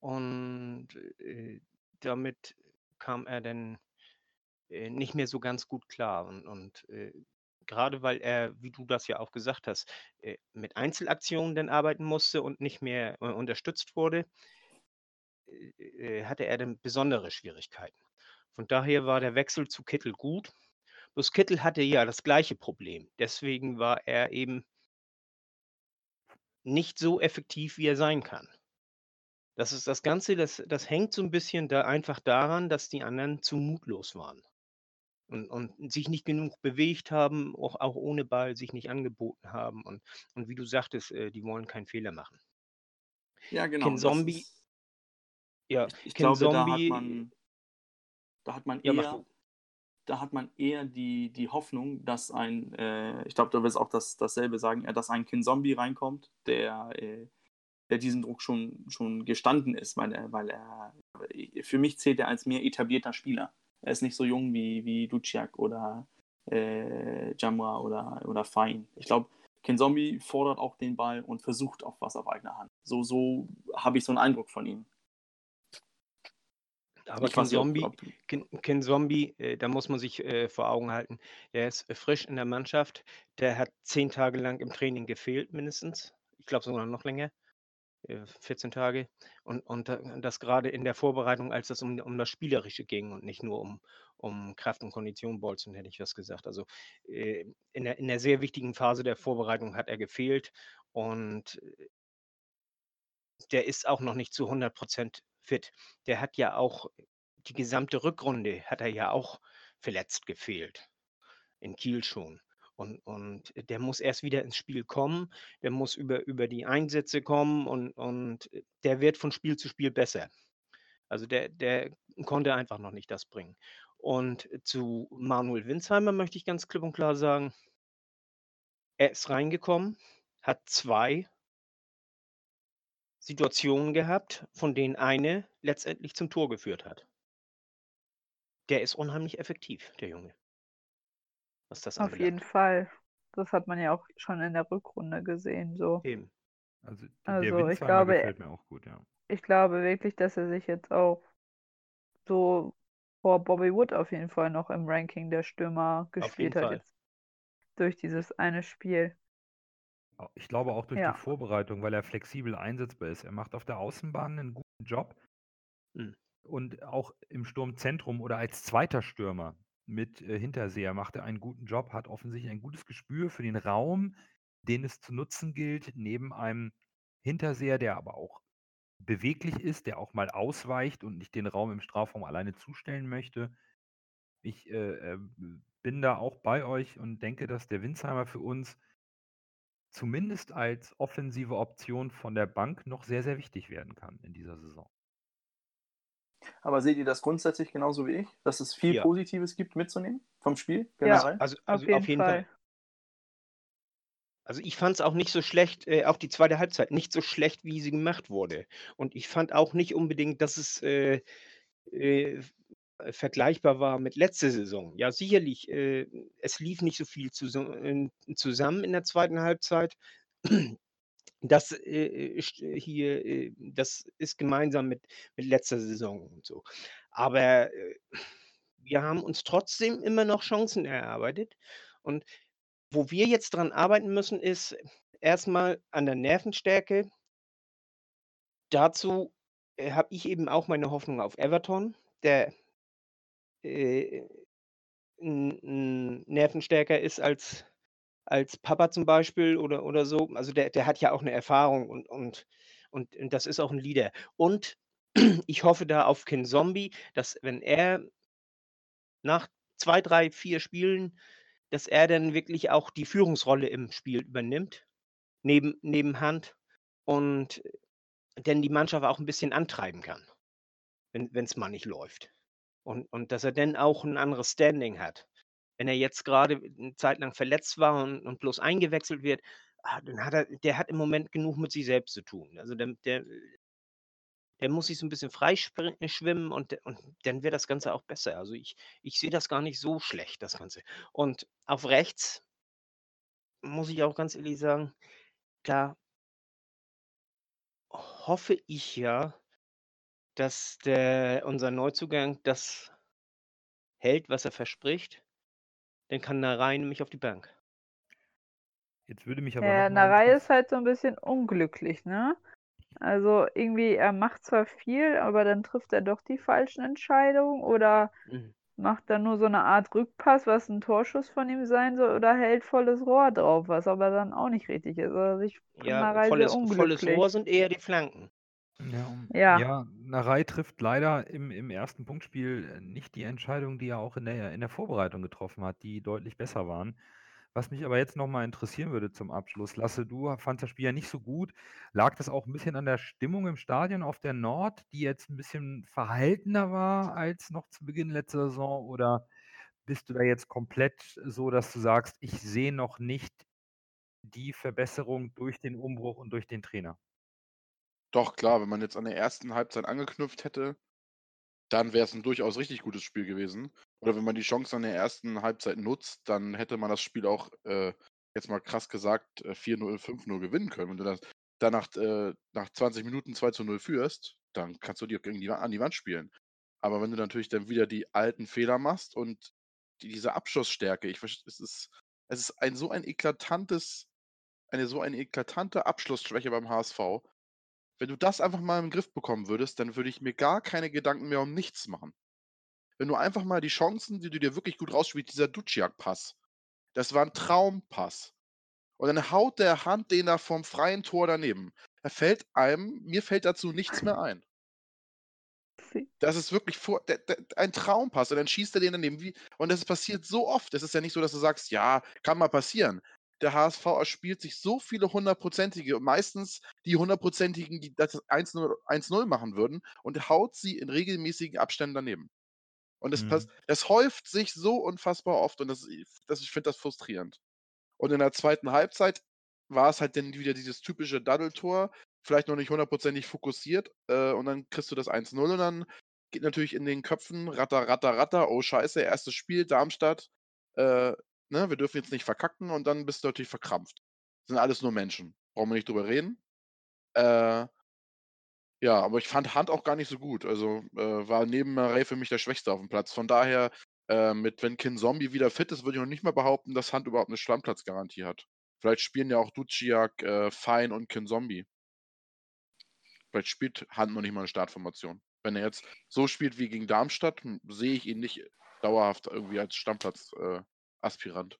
und äh, damit kam er dann äh, nicht mehr so ganz gut klar. Und, und äh, gerade weil er, wie du das ja auch gesagt hast, äh, mit Einzelaktionen dann arbeiten musste und nicht mehr äh, unterstützt wurde, äh, hatte er dann besondere Schwierigkeiten. Von daher war der Wechsel zu Kittel gut. Bloß Kittel hatte ja das gleiche Problem. Deswegen war er eben nicht so effektiv, wie er sein kann. Das ist das Ganze, das, das hängt so ein bisschen da einfach daran, dass die anderen zu mutlos waren und, und sich nicht genug bewegt haben, auch, auch ohne Ball sich nicht angeboten haben. Und, und wie du sagtest, äh, die wollen keinen Fehler machen. Ja, genau. Ken Zombie, ist, ja, ich, ich Ken glaube, Zombie, da hat man, da hat man ja, eher, da hat man eher die, die Hoffnung, dass ein, äh, ich glaube, du wirst auch das, dasselbe sagen, äh, dass ein Kin Zombie reinkommt, der, äh, der diesen Druck schon, schon gestanden ist, weil er, weil er, für mich zählt er als mehr etablierter Spieler. Er ist nicht so jung wie, wie Duciak oder äh, Jamra oder, oder Fein. Ich glaube, Ken Zombie fordert auch den Ball und versucht auch was auf eigene Hand. So, so habe ich so einen Eindruck von ihm. Aber Ken Zombie, ob, ob... Ken, Ken Zombie äh, da muss man sich äh, vor Augen halten, der ist frisch in der Mannschaft. Der hat zehn Tage lang im Training gefehlt, mindestens. Ich glaube sogar noch länger. 14 äh, Tage. Und, und das gerade in der Vorbereitung, als es um, um das Spielerische ging und nicht nur um, um Kraft und Kondition bolzen, hätte ich was gesagt. Also äh, in, der, in der sehr wichtigen Phase der Vorbereitung hat er gefehlt und äh, der ist auch noch nicht zu 100 Prozent fit. Der hat ja auch die gesamte Rückrunde, hat er ja auch verletzt gefehlt. In Kiel schon. Und, und der muss erst wieder ins Spiel kommen, der muss über, über die Einsätze kommen und, und der wird von Spiel zu Spiel besser. Also der, der konnte einfach noch nicht das bringen. Und zu Manuel Winsheimer möchte ich ganz klipp und klar sagen, er ist reingekommen, hat zwei Situationen gehabt, von denen eine letztendlich zum Tor geführt hat. Der ist unheimlich effektiv, der Junge. Was das Auf jeden anbelangt. Fall. Das hat man ja auch schon in der Rückrunde gesehen. So. Eben. Also, der Also, ich glaube, gefällt mir auch gut, ja. Ich glaube wirklich, dass er sich jetzt auch so vor Bobby Wood auf jeden Fall noch im Ranking der Stürmer gespielt jeden hat Fall. jetzt durch dieses eine Spiel. Ich glaube auch durch Ja. die Vorbereitung, weil er flexibel einsetzbar ist. Er macht auf der Außenbahn einen guten Job Mhm. und auch im Sturmzentrum oder als zweiter Stürmer mit äh, Hinterseher macht er einen guten Job, hat offensichtlich ein gutes Gespür für den Raum, den es zu nutzen gilt, neben einem Hinterseher, der aber auch beweglich ist, der auch mal ausweicht und nicht den Raum im Strafraum alleine zustellen möchte. Ich äh, äh, bin da auch bei euch und denke, dass der Winsheimer für uns zumindest als offensive Option von der Bank noch sehr, sehr wichtig werden kann in dieser Saison. Aber seht ihr das grundsätzlich genauso wie ich, dass es viel Ja. Positives gibt mitzunehmen vom Spiel Ja. generell? Also, Auf also jeden Fall. Also ich fand es auch nicht so schlecht, äh, auch die zweite Halbzeit, nicht so schlecht, wie sie gemacht wurde. Und ich fand auch nicht unbedingt, dass es äh, äh, vergleichbar war mit letzter Saison. Ja, sicherlich, äh, es lief nicht so viel in- zusammen in der zweiten Halbzeit. Das äh, st- hier, äh, das ist gemeinsam mit, mit letzter Saison und so. Aber äh, wir haben uns trotzdem immer noch Chancen erarbeitet. Und wo wir jetzt dran arbeiten müssen, ist erstmal an der Nervenstärke. Dazu äh, habe ich eben auch meine Hoffnung auf Everton, der äh, nervenstärker ist als, als Papa zum Beispiel oder, oder so. Also der, der hat ja auch eine Erfahrung und, und, und, und das ist auch ein Leader. Und [clears throat] ich hoffe da auf Ken Zombie, dass wenn er nach zwei, drei, vier Spielen, dass er dann wirklich auch die Führungsrolle im Spiel übernimmt, neben, Hand und dann die Mannschaft auch ein bisschen antreiben kann, wenn es mal nicht läuft. Und, und dass er dann auch ein anderes Standing hat. Wenn er jetzt gerade eine Zeit lang verletzt war und, und bloß eingewechselt wird, ah, dann hat er, der hat im Moment genug mit sich selbst zu tun. Also der, der, der muss sich so ein bisschen freischwimmen und, de- und dann wird das Ganze auch besser. Also ich, ich sehe das gar nicht so schlecht, das Ganze. Und auf rechts muss ich auch ganz ehrlich sagen, da hoffe ich ja, dass der, unser Neuzugang das hält, was er verspricht. Dann kann Narei nämlich auf die Bank. Jetzt würde mich aber Ja, Narei ist halt so ein bisschen unglücklich, ne? Also irgendwie, er macht zwar viel, aber dann trifft er doch die falschen Entscheidungen oder Mhm. macht dann nur so eine Art Rückpass, was ein Torschuss von ihm sein soll, oder hält volles Rohr drauf, was aber dann auch nicht richtig ist. Also ich Ja, volles, volles. Rohr sind eher die Flanken. Ja, Ja. ja, Narei trifft leider im, im ersten Punktspiel äh, nicht die Entscheidungen, die er auch in der, in der Vorbereitung getroffen hat, die deutlich besser waren. Was mich aber jetzt nochmal interessieren würde zum Abschluss, Lasse, du fandst das Spiel ja nicht so gut. Lag das auch ein bisschen an der Stimmung im Stadion auf der Nord, die jetzt ein bisschen verhaltener war als noch zu Beginn letzter Saison? Oder bist du da jetzt komplett so, dass du sagst, ich sehe noch nicht die Verbesserung durch den Umbruch und durch den Trainer? Doch, klar, wenn man jetzt an der ersten Halbzeit angeknüpft hätte, dann wäre es ein durchaus richtig gutes Spiel gewesen. Oder wenn man die Chance an der ersten Halbzeit nutzt, dann hätte man das Spiel auch, äh, jetzt mal krass gesagt, äh, 4-0, 5-0 gewinnen können. Wenn du das dann nach, äh, nach 20 Minuten 2-0 führst, dann kannst du dir gegen die, an die Wand spielen. Aber wenn du natürlich dann wieder die alten Fehler machst und die, diese Abschlussstärke, ich verste- es ist, es ist ein so ein eklatantes, eine so eine eklatante Abschlussschwäche beim HSV. Wenn du das einfach mal im Griff bekommen würdest, dann würde ich mir gar keine Gedanken mehr um nichts machen. Wenn du einfach mal die Chancen, die du dir wirklich gut rausspielst, dieser Duciak-Pass, das war ein Traumpass. Und dann haut der Hand den da vom freien Tor daneben. Da fällt einem, mir fällt dazu nichts mehr ein. Lustig. Das ist wirklich vor, der, der, ein Traumpass und dann schießt er den daneben. Wie, und das passiert so oft. Es ist ja nicht so, dass du sagst, ja, kann mal passieren. Der HSV erspielt sich so viele hundertprozentige, meistens die hundertprozentigen, die das 1-0 machen würden und haut sie in regelmäßigen Abständen daneben. Und es, Mhm. es häuft sich so unfassbar oft und das, das, ich finde das frustrierend. Und in der zweiten Halbzeit war es halt dann wieder dieses typische Daddeltor, vielleicht noch nicht hundertprozentig fokussiert äh, und dann kriegst du das 1-0 und dann geht natürlich in den Köpfen ratter, ratter, ratter, oh scheiße, erstes Spiel, Darmstadt, äh, ne, wir dürfen jetzt nicht verkacken und dann bist du natürlich verkrampft. Das sind alles nur Menschen, brauchen wir nicht drüber reden. Äh, ja, aber ich fand Hand auch gar nicht so gut. Also äh, war neben Marey für mich der Schwächste auf dem Platz. Von daher, äh, mit wenn Kin Zombie wieder fit ist, würde ich noch nicht mal behaupten, dass Hand überhaupt eine Stammplatzgarantie hat. Vielleicht spielen ja auch Duciak, äh, Fein und Kin Zombie. Vielleicht spielt Hand noch nicht mal eine Startformation. Wenn er jetzt so spielt wie gegen Darmstadt, hm, sehe ich ihn nicht dauerhaft irgendwie als Stammplatz-Aspirant.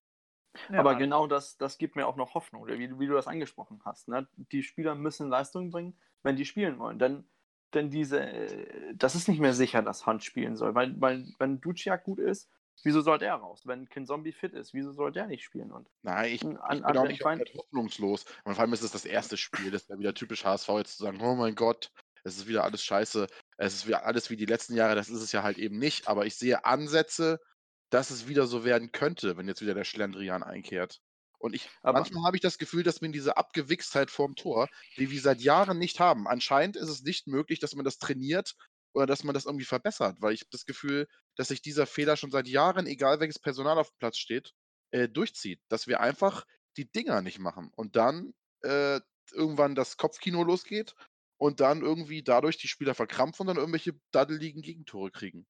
Ja, Aber genau das, das gibt mir auch noch Hoffnung, oder wie, wie du das angesprochen hast. Ne? Die Spieler müssen Leistung bringen, wenn die spielen wollen. Denn, denn diese, äh, das ist nicht mehr sicher, dass Hand spielen soll. Weil, weil wenn Duciak gut ist, wieso soll der raus? Wenn Kin Zombie fit ist, wieso soll der nicht spielen? Und Nein, ich, An- ich an- bin auch an- nicht Fein- komplett hoffnungslos. Und vor allem ist es das erste Spiel. Das wäre wieder typisch HSV, jetzt zu sagen, oh mein Gott, es ist wieder alles scheiße. Es ist wieder alles wie die letzten Jahre. Das ist es ja halt eben nicht. Aber ich sehe Ansätze, dass es wieder so werden könnte, wenn jetzt wieder der Schlendrian einkehrt. Und ich, Aber- manchmal habe ich das Gefühl, dass wir diese Abgewichstheit vorm Tor, die wir seit Jahren nicht haben. Anscheinend ist es nicht möglich, dass man das trainiert oder dass man das irgendwie verbessert, weil ich habe das Gefühl, dass sich dieser Fehler schon seit Jahren, egal welches Personal auf dem Platz steht, äh, durchzieht. Dass wir einfach die Dinger nicht machen und dann äh, irgendwann das Kopfkino losgeht und dann irgendwie dadurch die Spieler verkrampfen und dann irgendwelche daddeligen Gegentore kriegen.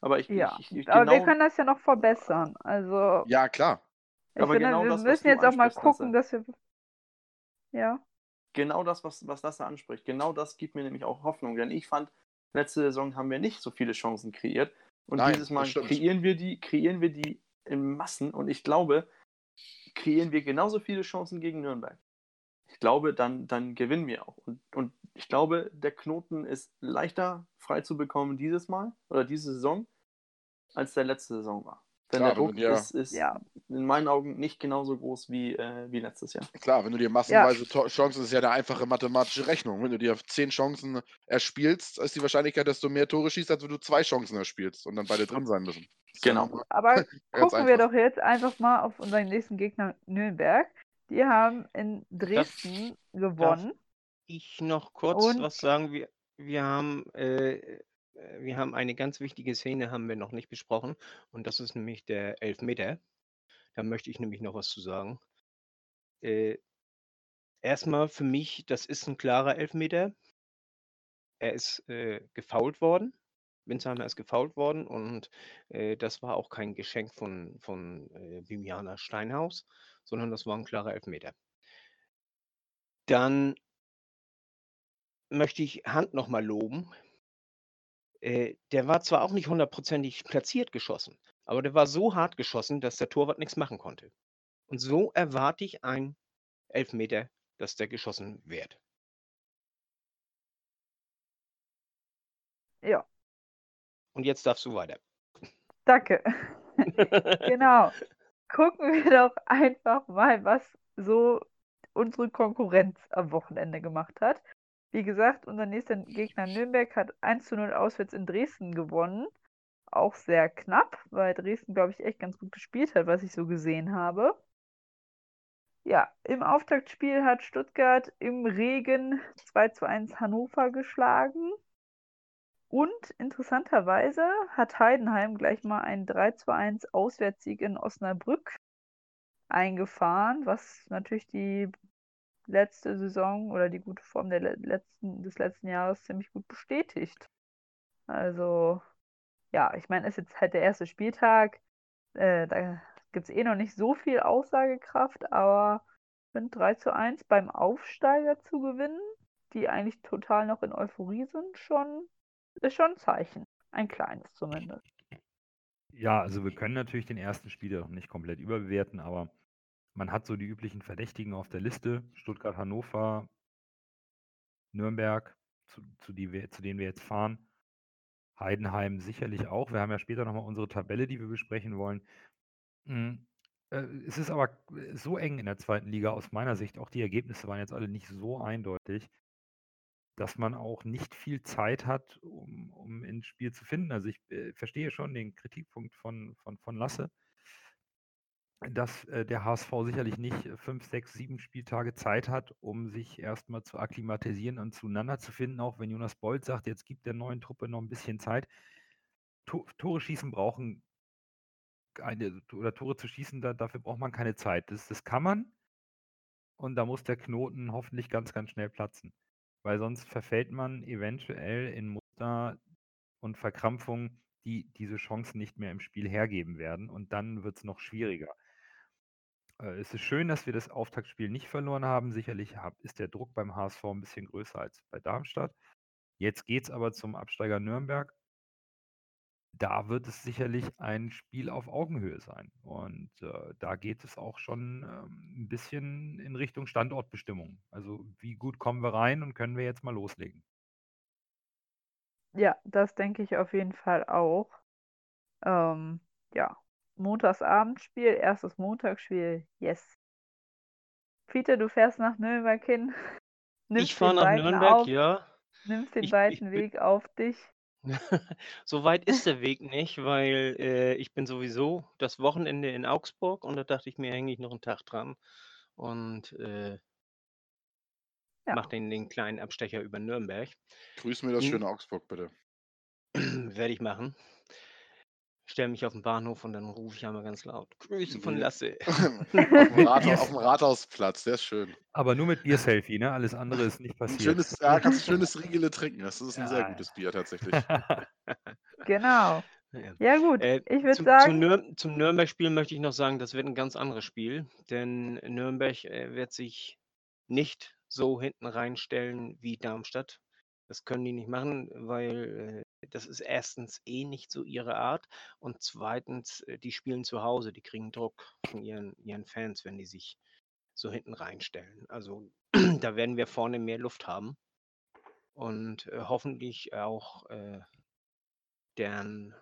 Aber ich, Ja, ich, ich, aber wir genau, können das ja noch verbessern. Also, Ja, klar. ich Aber finde, genau wir das, müssen jetzt auch mal gucken, dass wir. Ja. genau das, was, was Lasse anspricht, genau das gibt mir nämlich auch Hoffnung. Denn ich fand, letzte Saison haben wir nicht so viele Chancen kreiert. Und Nein, dieses Mal kreieren wir die, kreieren wir die in Massen. Und ich glaube, kreieren wir genauso viele Chancen gegen Nürnberg. Ich glaube, dann, dann gewinnen wir auch. Und, und ich glaube, der Knoten ist leichter frei zu bekommen dieses Mal oder diese Saison, als der letzte Saison war. Denn Klar, der Druck dir- ist, ist Ja. in meinen Augen nicht genauso groß wie, äh, wie letztes Jahr. Klar, wenn du dir massenweise To- Chancen, ist ja eine einfache mathematische Rechnung. Wenn du dir zehn Chancen erspielst, ist die Wahrscheinlichkeit, dass du mehr Tore schießt, als wenn du zwei Chancen erspielst und dann beide drin sein müssen. Ja Genau. Aber [laughs] gucken wir einfach. doch jetzt einfach mal auf unseren nächsten Gegner Nürnberg. Die haben in Dresden gewonnen. Ich noch kurz Und- was sagen? Wir, wir haben, äh, äh, wir haben eine ganz wichtige Szene haben wir noch nicht besprochen und das ist nämlich der Elfmeter. Da möchte ich nämlich noch was zu sagen. Äh, erstmal für mich, das ist ein klarer Elfmeter. Er ist äh, gefoult worden. Winsheimer ist gefoult worden und äh, das war auch kein Geschenk von, von äh, Viviana Steinhaus, sondern das war ein klarer Elfmeter. Dann möchte ich Hand nochmal loben. Äh, der war zwar auch nicht hundertprozentig platziert geschossen, aber der war so hart geschossen, dass der Torwart nichts machen konnte. Und so erwarte ich ein Elfmeter, dass der geschossen wird. Ja, Und jetzt darfst du weiter. danke. [laughs] Genau. Gucken wir doch einfach mal, was so unsere Konkurrenz am Wochenende gemacht hat. Wie gesagt, unser nächster Gegner Nürnberg hat 1 zu 0 auswärts in Dresden gewonnen. Auch sehr knapp, weil Dresden, glaube ich, echt ganz gut gespielt hat, was ich so gesehen habe. Ja, im Auftaktspiel hat Stuttgart im Regen 2 zu 1 Hannover geschlagen. Und interessanterweise hat Heidenheim gleich mal einen 3 zu 1 Auswärtssieg in Osnabrück eingefahren, was natürlich die letzte Saison oder die gute Form der le- letzten, des letzten Jahres ziemlich gut bestätigt. Also, ja, ich meine, es ist jetzt halt der erste Spieltag. Äh, da gibt es eh noch nicht so viel Aussagekraft, aber finde 3 zu 1 beim Aufsteiger zu gewinnen, die eigentlich total noch in Euphorie sind, schon ist schon ein Zeichen. Ein kleines zumindest. Ja, also wir können natürlich den ersten Spieler nicht komplett überbewerten, aber man hat so die üblichen Verdächtigen auf der Liste. Stuttgart, Hannover, Nürnberg, zu, zu, die zu denen wir jetzt fahren. Heidenheim sicherlich auch. Wir haben ja später nochmal unsere Tabelle, die wir besprechen wollen. Hm, äh, es ist aber so eng in der zweiten Liga aus meiner Sicht, auch die Ergebnisse waren jetzt alle nicht so eindeutig, dass man auch nicht viel Zeit hat, um, um ins Spiel zu finden. Also ich äh, verstehe schon den Kritikpunkt von, von, von Lasse, dass äh, der HSV sicherlich nicht fünf, sechs, sieben Spieltage Zeit hat, um sich erstmal zu akklimatisieren und zueinander zu finden, auch wenn Jonas Bold sagt, jetzt gibt der neuen Truppe noch ein bisschen Zeit. To Tore schießen brauchen eine, oder Tore zu schießen, da, dafür braucht man keine Zeit. Das, das kann man und da muss der Knoten hoffentlich ganz, ganz schnell platzen. Weil sonst verfällt man eventuell in Muster und Verkrampfungen, die diese Chancen nicht mehr im Spiel hergeben werden. Und dann wird es noch schwieriger. Äh, es ist schön, dass wir das Auftaktspiel nicht verloren haben. Sicherlich ist der Druck beim HSV ein bisschen größer als bei Darmstadt. Jetzt geht es aber zum Absteiger Nürnberg. Da wird es sicherlich ein Spiel auf Augenhöhe sein. Und äh, da geht es auch schon ähm, ein bisschen in Richtung Standortbestimmung. Also wie gut kommen wir rein und können wir jetzt mal loslegen? Ja, das denke ich auf jeden Fall auch. Ähm, ja, Montagsabendspiel, erstes Montagsspiel, yes. Peter, du fährst nach Nürnberg hin. [laughs] ich fahre nach Nürnberg, auf, ja. Nimmst den Ich, weiten ich, Weg auf dich. [laughs] so weit ist der Weg nicht, weil äh, ich bin sowieso das Wochenende in Augsburg und da dachte ich mir, hänge ich noch einen Tag dran und äh, Ja. mache den, den kleinen Abstecher über Nürnberg. Grüß mir das Hm. schöne Augsburg, bitte. [clears throat] Werde ich machen. Stell mich auf den Bahnhof und dann rufe ich einmal ganz laut. Grüße von. Lasse. [laughs] auf, [laughs] dem Rathaus, auf dem Rathausplatz, der ist schön. Aber nur mit Bier-Selfie, ne? Alles andere ist nicht Ein passiert. schönes, ja, kannst ein schönes [laughs] Riegele trinken. Das ist ein sehr Ja. gutes Bier tatsächlich. Genau. Ja. Ja, gut. Äh, ich würde zum, sagen, Zum, Nür zum Nürnberg-Spiel möchte ich noch sagen, das wird ein ganz anderes Spiel, denn Nürnberg äh, wird sich nicht so hinten reinstellen wie Darmstadt. Das können die nicht machen, weil äh, das ist erstens eh nicht so ihre Art und zweitens, äh, die spielen zu Hause, die kriegen Druck von ihren, ihren Fans, wenn die sich so hinten reinstellen. Also [clears throat] da werden wir vorne mehr Luft haben und äh, hoffentlich auch äh, deren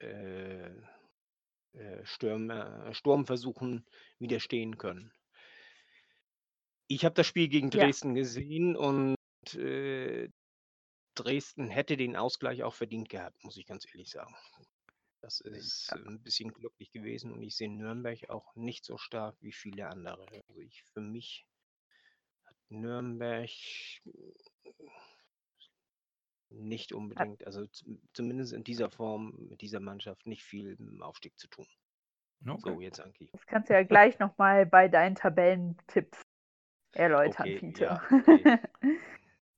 äh, äh, Sturm, äh, Sturmversuchen widerstehen können. Ich habe das Spiel gegen Ja. Dresden gesehen und äh, Dresden hätte den Ausgleich auch verdient gehabt, muss ich ganz ehrlich sagen. Das ist Ja. äh, ein bisschen glücklich gewesen und ich sehe Nürnberg auch nicht so stark wie viele andere. Also ich, für mich hat Nürnberg nicht unbedingt, also zumindest in dieser Form, mit dieser Mannschaft, nicht viel dem Aufstieg zu tun. Okay. So, jetzt Anki. das kannst du ja gleich nochmal bei deinen Tabellentipps erläutern, Okay, Peter. ja, okay.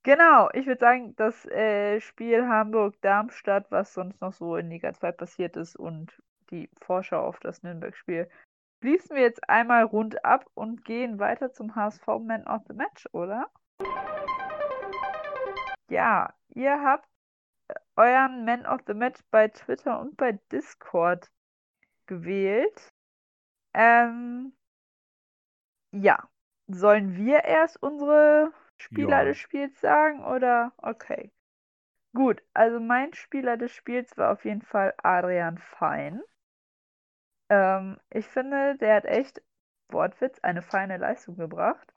Genau, ich würde sagen, das äh, Spiel Hamburg-Darmstadt, was sonst noch so in Liga 2 passiert ist und die Vorschau auf das Nürnberg-Spiel, schließen wir jetzt einmal rund ab und gehen weiter zum HSV Man of the Match, oder? Ja, ihr habt äh, euren Man of the Match bei Twitter und bei Discord gewählt. Ähm, ja, sollen wir erst unsere Spieler Ja. des Spiels sagen oder? Okay. Gut, also mein Spieler des Spiels war auf jeden Fall Adrian Fein. Ähm, ich finde, der hat echt, Wortwitz, eine feine Leistung gebracht.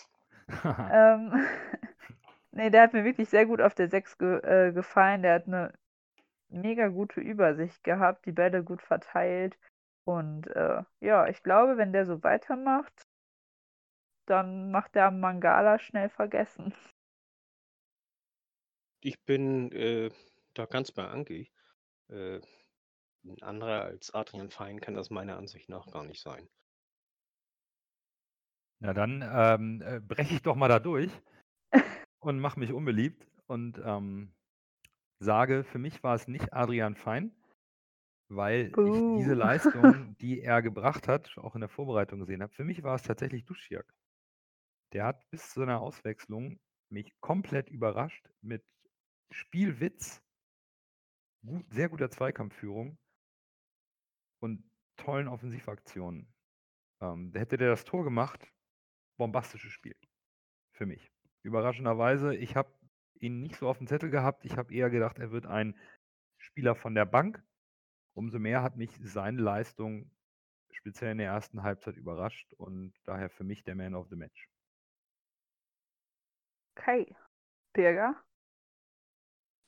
[laughs] Ähm, [laughs] nee, der hat mir wirklich sehr gut auf der 6 ge äh, gefallen. Der hat eine mega gute Übersicht gehabt, die Bälle gut verteilt. Und äh, ja, ich glaube, wenn der so weitermacht, dann macht der Mangala schnell vergessen. Ich bin äh, da ganz bei Anki. Äh, ein anderer als Adrian Fein kann das meiner Ansicht nach gar nicht sein. Na dann ähm, äh, breche ich doch mal da durch [laughs] und mache mich unbeliebt und ähm, sage, für mich war es nicht Adrian Fein, weil ich diese. Leistung, [laughs] die er gebracht hat, auch in der Vorbereitung gesehen habe. Für mich war es tatsächlich Duschjak. Der hat bis zu seiner Auswechslung mich komplett überrascht mit Spielwitz, gut, sehr guter Zweikampfführung und tollen Offensivaktionen. Ähm, hätte der das Tor gemacht, bombastisches Spiel. Für mich. Überraschenderweise, ich habe ihn nicht so auf dem Zettel gehabt. Ich habe eher gedacht, er wird ein Spieler von der Bank. Umso mehr hat mich seine Leistung speziell in der ersten Halbzeit überrascht und daher für mich der Man of the Match. Okay. Birger?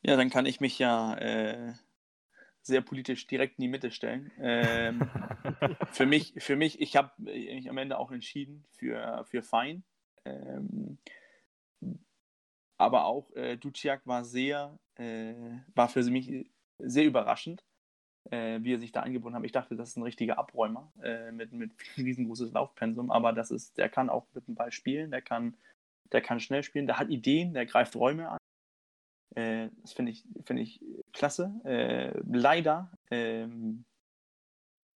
Ja, dann kann ich mich ja äh, sehr politisch direkt in die Mitte stellen. Ähm, [laughs] für mich, für mich, ich habe mich am Ende auch entschieden für, für Fein. Ähm, aber auch äh, Duciak war sehr, äh, war für mich sehr überraschend, äh, wie er sich da eingebunden hat. Ich dachte, das ist ein richtiger Abräumer äh, mit, mit [laughs] riesengroßes Laufpensum, aber das ist, der kann auch mit dem Ball spielen, der kann, der kann schnell spielen, der hat Ideen, der greift Räume an. Äh, das finde ich, find ich klasse. Äh, leider ähm,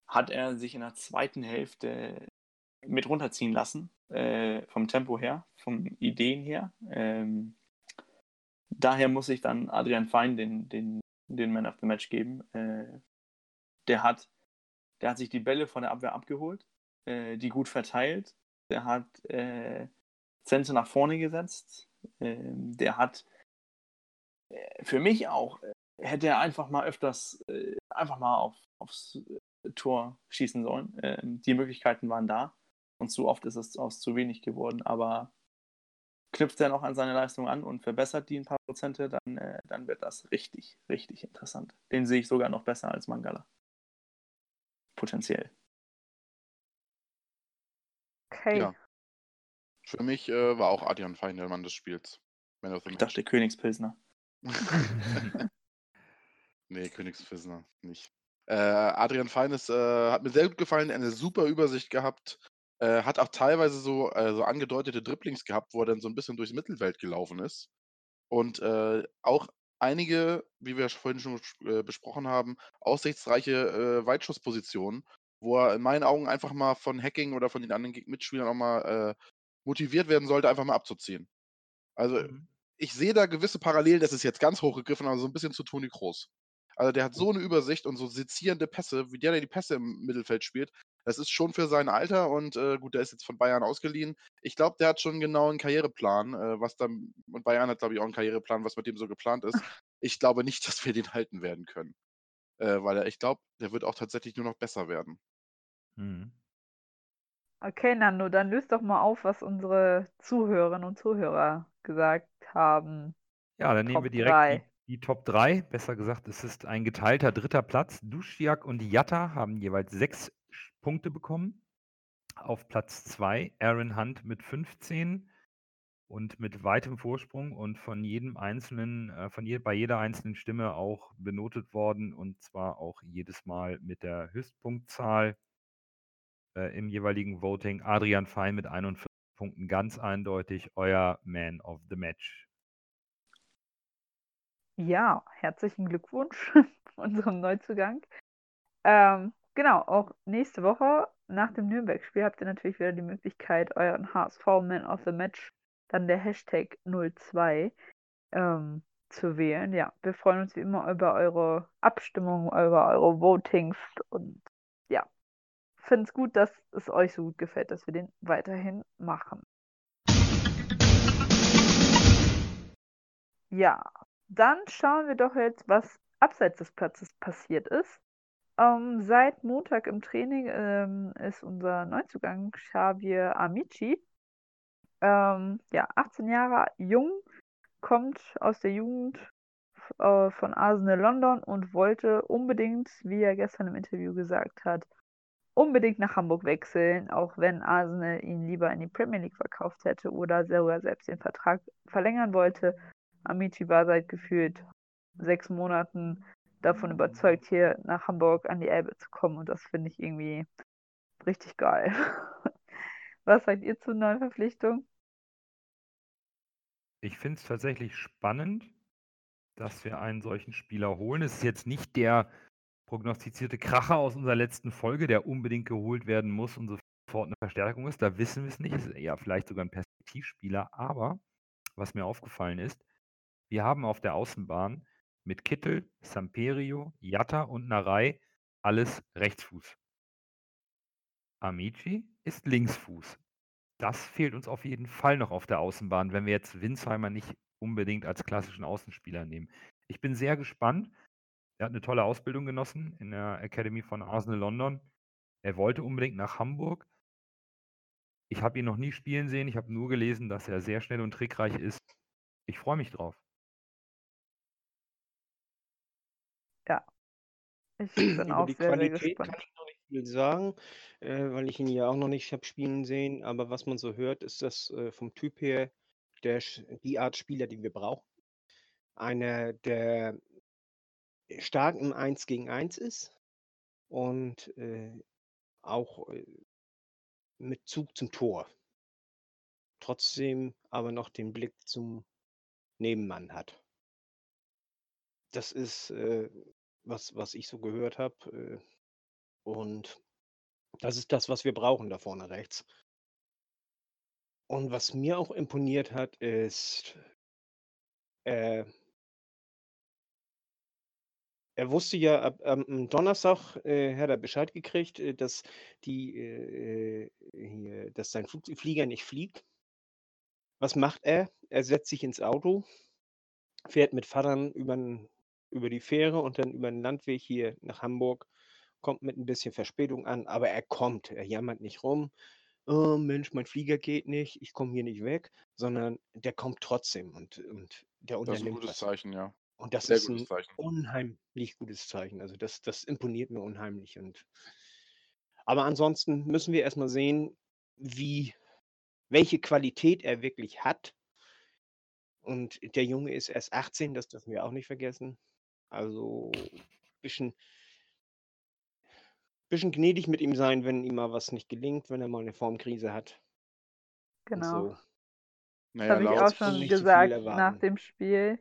hat er sich in der zweiten Hälfte mit runterziehen lassen, äh, vom Tempo her, vom Ideen her. Ähm, daher muss ich dann Adrian Fein den, den, den Man of the Match geben. Äh, der, hat, der hat sich die Bälle von der Abwehr abgeholt, äh, die gut verteilt. Der hat äh, Zente nach vorne gesetzt. Ähm, der hat äh, für mich auch, äh, hätte er einfach mal öfters, äh, einfach mal auf, aufs Tor schießen sollen. Ähm, die Möglichkeiten waren da und zu oft ist es aus zu wenig geworden, aber knüpft er noch an seine Leistung an und verbessert die ein paar Prozente, dann, äh, dann wird das richtig, richtig interessant. Den sehe ich sogar noch besser als Mangala. Potenziell. Okay. Ja. Für mich äh, war auch Adrian Fein der Mann des Spiels. Man of the Ich Match. dachte Königspilsner. [laughs] [laughs] nee, Königspilsner nicht. Äh, Adrian Fein ist, äh, hat mir sehr gut gefallen, eine super Übersicht gehabt. Äh, hat auch teilweise so, äh, so angedeutete Dribblings gehabt, wo er dann so ein bisschen durchs Mittelfeld gelaufen ist. Und äh, auch einige, wie wir vorhin schon bes- äh, besprochen haben, aussichtsreiche äh, Weitschusspositionen, wo er in meinen Augen einfach mal von Hacking oder von den anderen Mitspielern auch mal äh, motiviert werden sollte, einfach mal abzuziehen. Also Mhm. ich sehe da gewisse Parallelen, das ist jetzt ganz hochgegriffen, aber so ein bisschen zu Toni Kroos. Also der hat so eine Übersicht und so sezierende Pässe, wie der, der die Pässe im Mittelfeld spielt. Das ist schon für sein Alter und äh, gut, der ist jetzt von Bayern ausgeliehen. Ich glaube, der hat schon genau einen Karriereplan, äh, was dann, und Bayern hat, glaube ich, auch einen Karriereplan, was mit dem so geplant ist. [laughs] Ich glaube nicht, [laughs] dass wir den halten werden können. Äh, weil er, ich glaube, der wird auch tatsächlich nur noch besser werden. Mhm. Okay, Nando, dann löst doch mal auf, was unsere Zuhörerinnen und Zuhörer gesagt haben. Ja, dann nehmen Top wir direkt die, die Top 3. Besser gesagt, es ist ein geteilter dritter Platz. Duschjak und Jatta haben jeweils sechs Punkte bekommen. Auf Platz 2 Aaron Hunt mit 15 und mit weitem Vorsprung und von jedem einzelnen, äh, von je, bei jeder einzelnen Stimme auch benotet worden und zwar auch jedes Mal mit der Höchstpunktzahl äh, im jeweiligen Voting. Adrian Fein mit 41 Punkten ganz eindeutig euer Man of the Match. Ja, herzlichen Glückwunsch [laughs] unserem Neuzugang. Ähm, genau, auch nächste Woche nach dem Nürnberg-Spiel habt ihr natürlich wieder die Möglichkeit, euren HSV Man of the Match, dann der Hashtag 02, ähm, zu wählen. Ja, wir freuen uns wie immer über eure Abstimmung, über eure Votings und finde es gut, dass es euch so gut gefällt, dass wir den weiterhin machen. Ja, dann schauen wir doch jetzt, was abseits des Platzes passiert ist. Ähm, seit Montag im Training ähm, ist unser Neuzugang Xavier Amici. Ähm, ja, 18 Jahre jung, kommt aus der Jugend äh, von Arsenal London und wollte unbedingt, wie er gestern im Interview gesagt hat, unbedingt nach Hamburg wechseln, auch wenn Arsenal ihn lieber in die Premier League verkauft hätte oder sogar selbst den Vertrag verlängern wollte. Amici war seit gefühlt sechs Monaten davon überzeugt, hier nach Hamburg an die Elbe zu kommen und das finde ich irgendwie richtig geil. [laughs] Was sagt ihr zur neuen Verpflichtung? Ich finde es tatsächlich spannend, dass wir einen solchen Spieler holen. Es ist jetzt nicht der prognostizierte Kracher aus unserer letzten Folge, der unbedingt geholt werden muss und sofort eine Verstärkung ist. Da wissen wir es nicht. Ist eher vielleicht sogar ein Perspektivspieler. Aber was mir aufgefallen ist, wir haben auf der Außenbahn mit Kittel, Samperio, Jatta und Narei alles Rechtsfuß. Amici ist Linksfuß. Das fehlt uns auf jeden Fall noch auf der Außenbahn, wenn wir jetzt Winsheimer nicht unbedingt als klassischen Außenspieler nehmen. Ich bin sehr gespannt. Er hat eine tolle Ausbildung genossen in der Academy von Arsenal London. Er wollte unbedingt nach Hamburg. Ich habe ihn noch nie spielen sehen. Ich habe nur gelesen, dass er sehr schnell und trickreich ist. Ich freue mich drauf. Ja. Ich [clears throat] bin Über auch die sehr, sehr Qualität kann gespannt. ich noch nicht viel sagen, äh, weil ich ihn ja auch noch nicht habe spielen sehen. Aber was man so hört, ist das äh, vom Typ her der, die Art Spieler, die wir brauchen. Einer, der stark im 1 gegen 1 ist und äh, auch äh, mit Zug zum Tor. Trotzdem aber noch den Blick zum Nebenmann hat. Das ist, äh, was, was ich so gehört habe. Äh, und das ist das, was wir brauchen da vorne rechts. Und was mir auch imponiert hat, ist, äh, er wusste ja, ab, am Donnerstag äh, hat er Bescheid gekriegt, äh, dass, die, äh, hier, dass sein Flug, Flieger nicht fliegt. Was macht er? Er setzt sich ins Auto, fährt mit Vatern über, über die Fähre und dann über den Landweg hier nach Hamburg, kommt mit ein bisschen Verspätung an, aber er kommt, er jammert nicht rum. Oh Mensch, mein Flieger geht nicht, ich komme hier nicht weg, sondern der kommt trotzdem und, und der Das ist ein unternimmt gutes was. Zeichen, ja. Und das Sehr ist ein Zeichen. unheimlich gutes Zeichen. Also das, das imponiert mir unheimlich. Und aber ansonsten müssen wir erstmal sehen, wie, welche Qualität er wirklich hat. Und der Junge ist erst 18, das dürfen wir auch nicht vergessen. Also ein bisschen, bisschen gnädig mit ihm sein, wenn ihm mal was nicht gelingt, wenn er mal eine Formkrise hat. Genau. so. Naja, habe ich auch schon gesagt nach dem Spiel.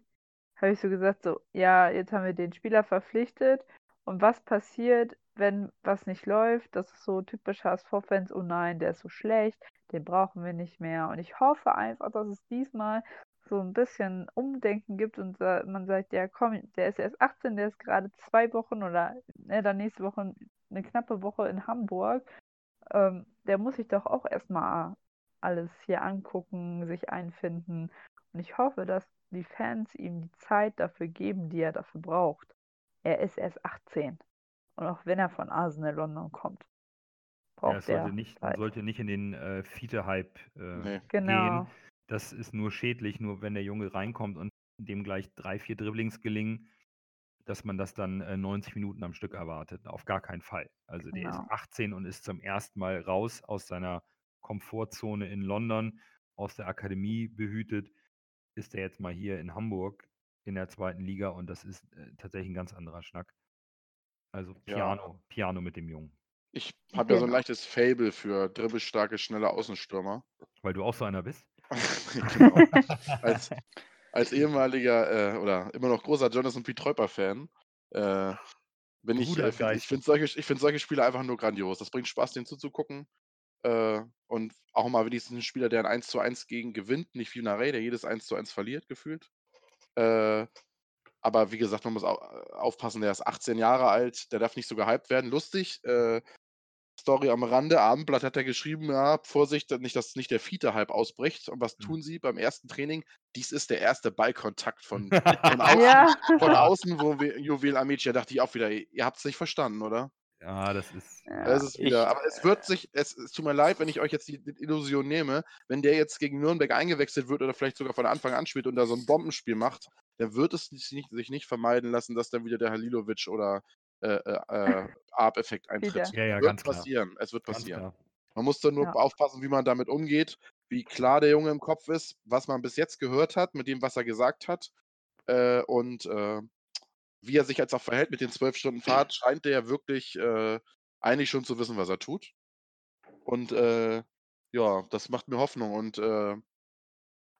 Habe ich so gesagt, so, ja, jetzt haben wir den Spieler verpflichtet. Und was passiert, wenn was nicht läuft? Das ist so typisch HSV-Fans, oh nein, der ist so schlecht, den brauchen wir nicht mehr. Und ich hoffe einfach, dass es diesmal so ein bisschen Umdenken gibt und man sagt, ja komm, der ist erst 18, der ist gerade zwei Wochen oder ne, dann nächste Woche eine knappe Woche in Hamburg. Ähm, der muss sich doch auch erstmal alles hier angucken, sich einfinden. Und ich hoffe, dass die Fans ihm die Zeit dafür geben, die er dafür braucht. Er ist erst 18. Und auch wenn er von Arsenal London kommt, Ja, braucht es sollte er nicht, man Zeit. sollte nicht in den äh, Fiete-Hype äh, Nee. Genau. gehen. Das ist nur schädlich, nur wenn der Junge reinkommt und dem gleich drei, vier Dribblings gelingen, dass man das dann äh, 90 Minuten am Stück erwartet. Auf gar keinen Fall. Also der ist Genau. 18 und ist zum ersten Mal raus aus seiner Komfortzone in London, aus der Akademie behütet, ist er jetzt mal hier in Hamburg in der zweiten Liga und das ist äh, tatsächlich ein ganz anderer Schnack. Also Ja. Piano, Piano mit dem Jungen. Ich [laughs] habe ja so ein Genau. leichtes Fable für dribbelstarke, schnelle Außenstürmer. Weil du auch so einer bist? [laughs] genau. Als, als [laughs] ehemaliger äh, oder immer noch großer Jonathan P. Treuper-Fan äh, bin ich, Bruder äh, find, ich finde solche, ich find solche Spiele einfach nur grandios. Das bringt Spaß, denen zuzugucken. Äh, und auch mal wenigstens ein Spieler, der ein 1 zu 1 gegen gewinnt, nicht wie Narey, der jedes 1 zu 1 verliert, gefühlt. Äh, aber wie gesagt, man muss au aufpassen, der ist 18 Jahre alt, der darf nicht so gehypt werden. Lustig, äh, Story am Rande, Abendblatt hat er geschrieben, ja, Vorsicht, nicht, dass nicht der Fiete-Hype ausbricht. Und was Hm. tun sie beim ersten Training? Dies ist der erste Ballkontakt von, von [laughs] außen, Ja. von außen, wo wir, Juwel Amici, da dachte ich auch wieder, ihr habt es nicht verstanden, oder? Ja, das ist. Ja. Es ist wieder, Ich- aber es wird sich, es, es tut mir leid, wenn ich euch jetzt die, die Illusion nehme, wenn der jetzt gegen Nürnberg eingewechselt wird oder vielleicht sogar von Anfang an spielt und da so ein Bombenspiel macht, dann wird es sich nicht, sich nicht vermeiden lassen, dass dann wieder der Halilovic oder äh, äh, äh, [laughs] Arp-Effekt eintritt. Ja, ja, wird ganz klar. passieren. Es wird passieren. klar. Man muss dann nur Ja. aufpassen, wie man damit umgeht, wie klar der Junge im Kopf ist, was man bis jetzt gehört hat, mit dem, was er gesagt hat. Äh, und äh, wie er sich jetzt auch verhält mit den zwölf Stunden Fahrt, scheint ja wirklich äh, eigentlich schon zu wissen, was er tut. Und äh, ja, das macht mir Hoffnung. Und äh,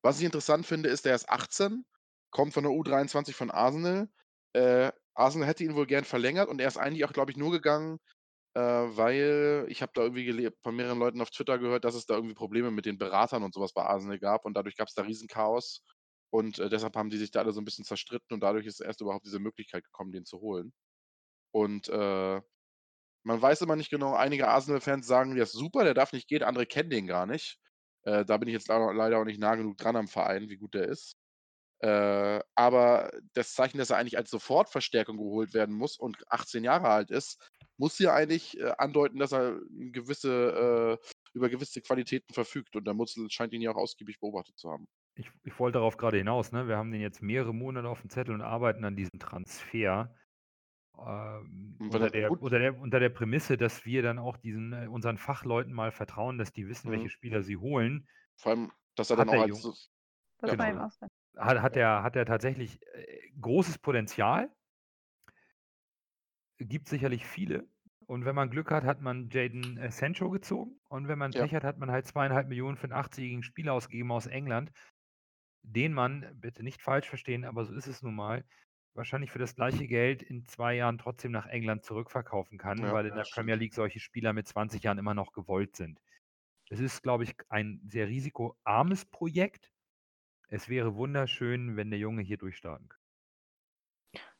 was ich interessant finde, ist, der ist 18, kommt von der U23 von Arsenal. Äh, Arsenal hätte ihn wohl gern verlängert und er ist eigentlich auch, glaube ich, nur gegangen, äh, weil ich habe da irgendwie von mehreren Leuten auf Twitter gehört, dass es da irgendwie Probleme mit den Beratern und sowas bei Arsenal gab und dadurch gab es da Riesenchaos und äh, deshalb haben die sich da alle so ein bisschen zerstritten und dadurch ist erst überhaupt diese Möglichkeit gekommen, den zu holen. Und äh, man weiß immer nicht genau, einige Arsenal-Fans sagen, der ist super, der darf nicht gehen, andere kennen den gar nicht. Äh, da bin ich jetzt leider auch nicht nah genug dran am Verein, wie gut der ist. Äh, aber das Zeichen, dass er eigentlich als Sofortverstärkung geholt werden muss und 18 Jahre alt ist, muss ja eigentlich äh, andeuten, dass er gewisse, äh, über gewisse Qualitäten verfügt. Und der Mutzel scheint ihn ja auch ausgiebig beobachtet zu haben. Ich, ich wollte darauf gerade hinaus, ne? Wir haben den jetzt mehrere Monate auf dem Zettel und arbeiten an diesem Transfer. Ähm, unter, er der, unter, der, unter der Prämisse, dass wir dann auch diesen, äh, unseren Fachleuten mal vertrauen, dass die wissen, Mhm. welche Spieler sie holen. Vor allem, dass er Hat dann auch als. Das war genau. sein. Hat, hat, er, hat er tatsächlich äh, großes Potenzial. Gibt sicherlich viele. Und wenn man Glück hat, hat man Jaden äh, Sancho gezogen. Und wenn man Ja. Pech hat, hat man halt zweieinhalb Millionen für einen 80-jährigen Spieler ausgegeben aus England, den man, bitte nicht falsch verstehen, aber so ist es nun mal, wahrscheinlich für das gleiche Geld in zwei Jahren trotzdem nach England zurückverkaufen kann, Ja, weil in der. Premier League solche Spieler mit 20 Jahren immer noch gewollt sind. Es ist, glaube ich, ein sehr risikoarmes Projekt. Es wäre wunderschön, wenn der Junge hier durchstarten könnte.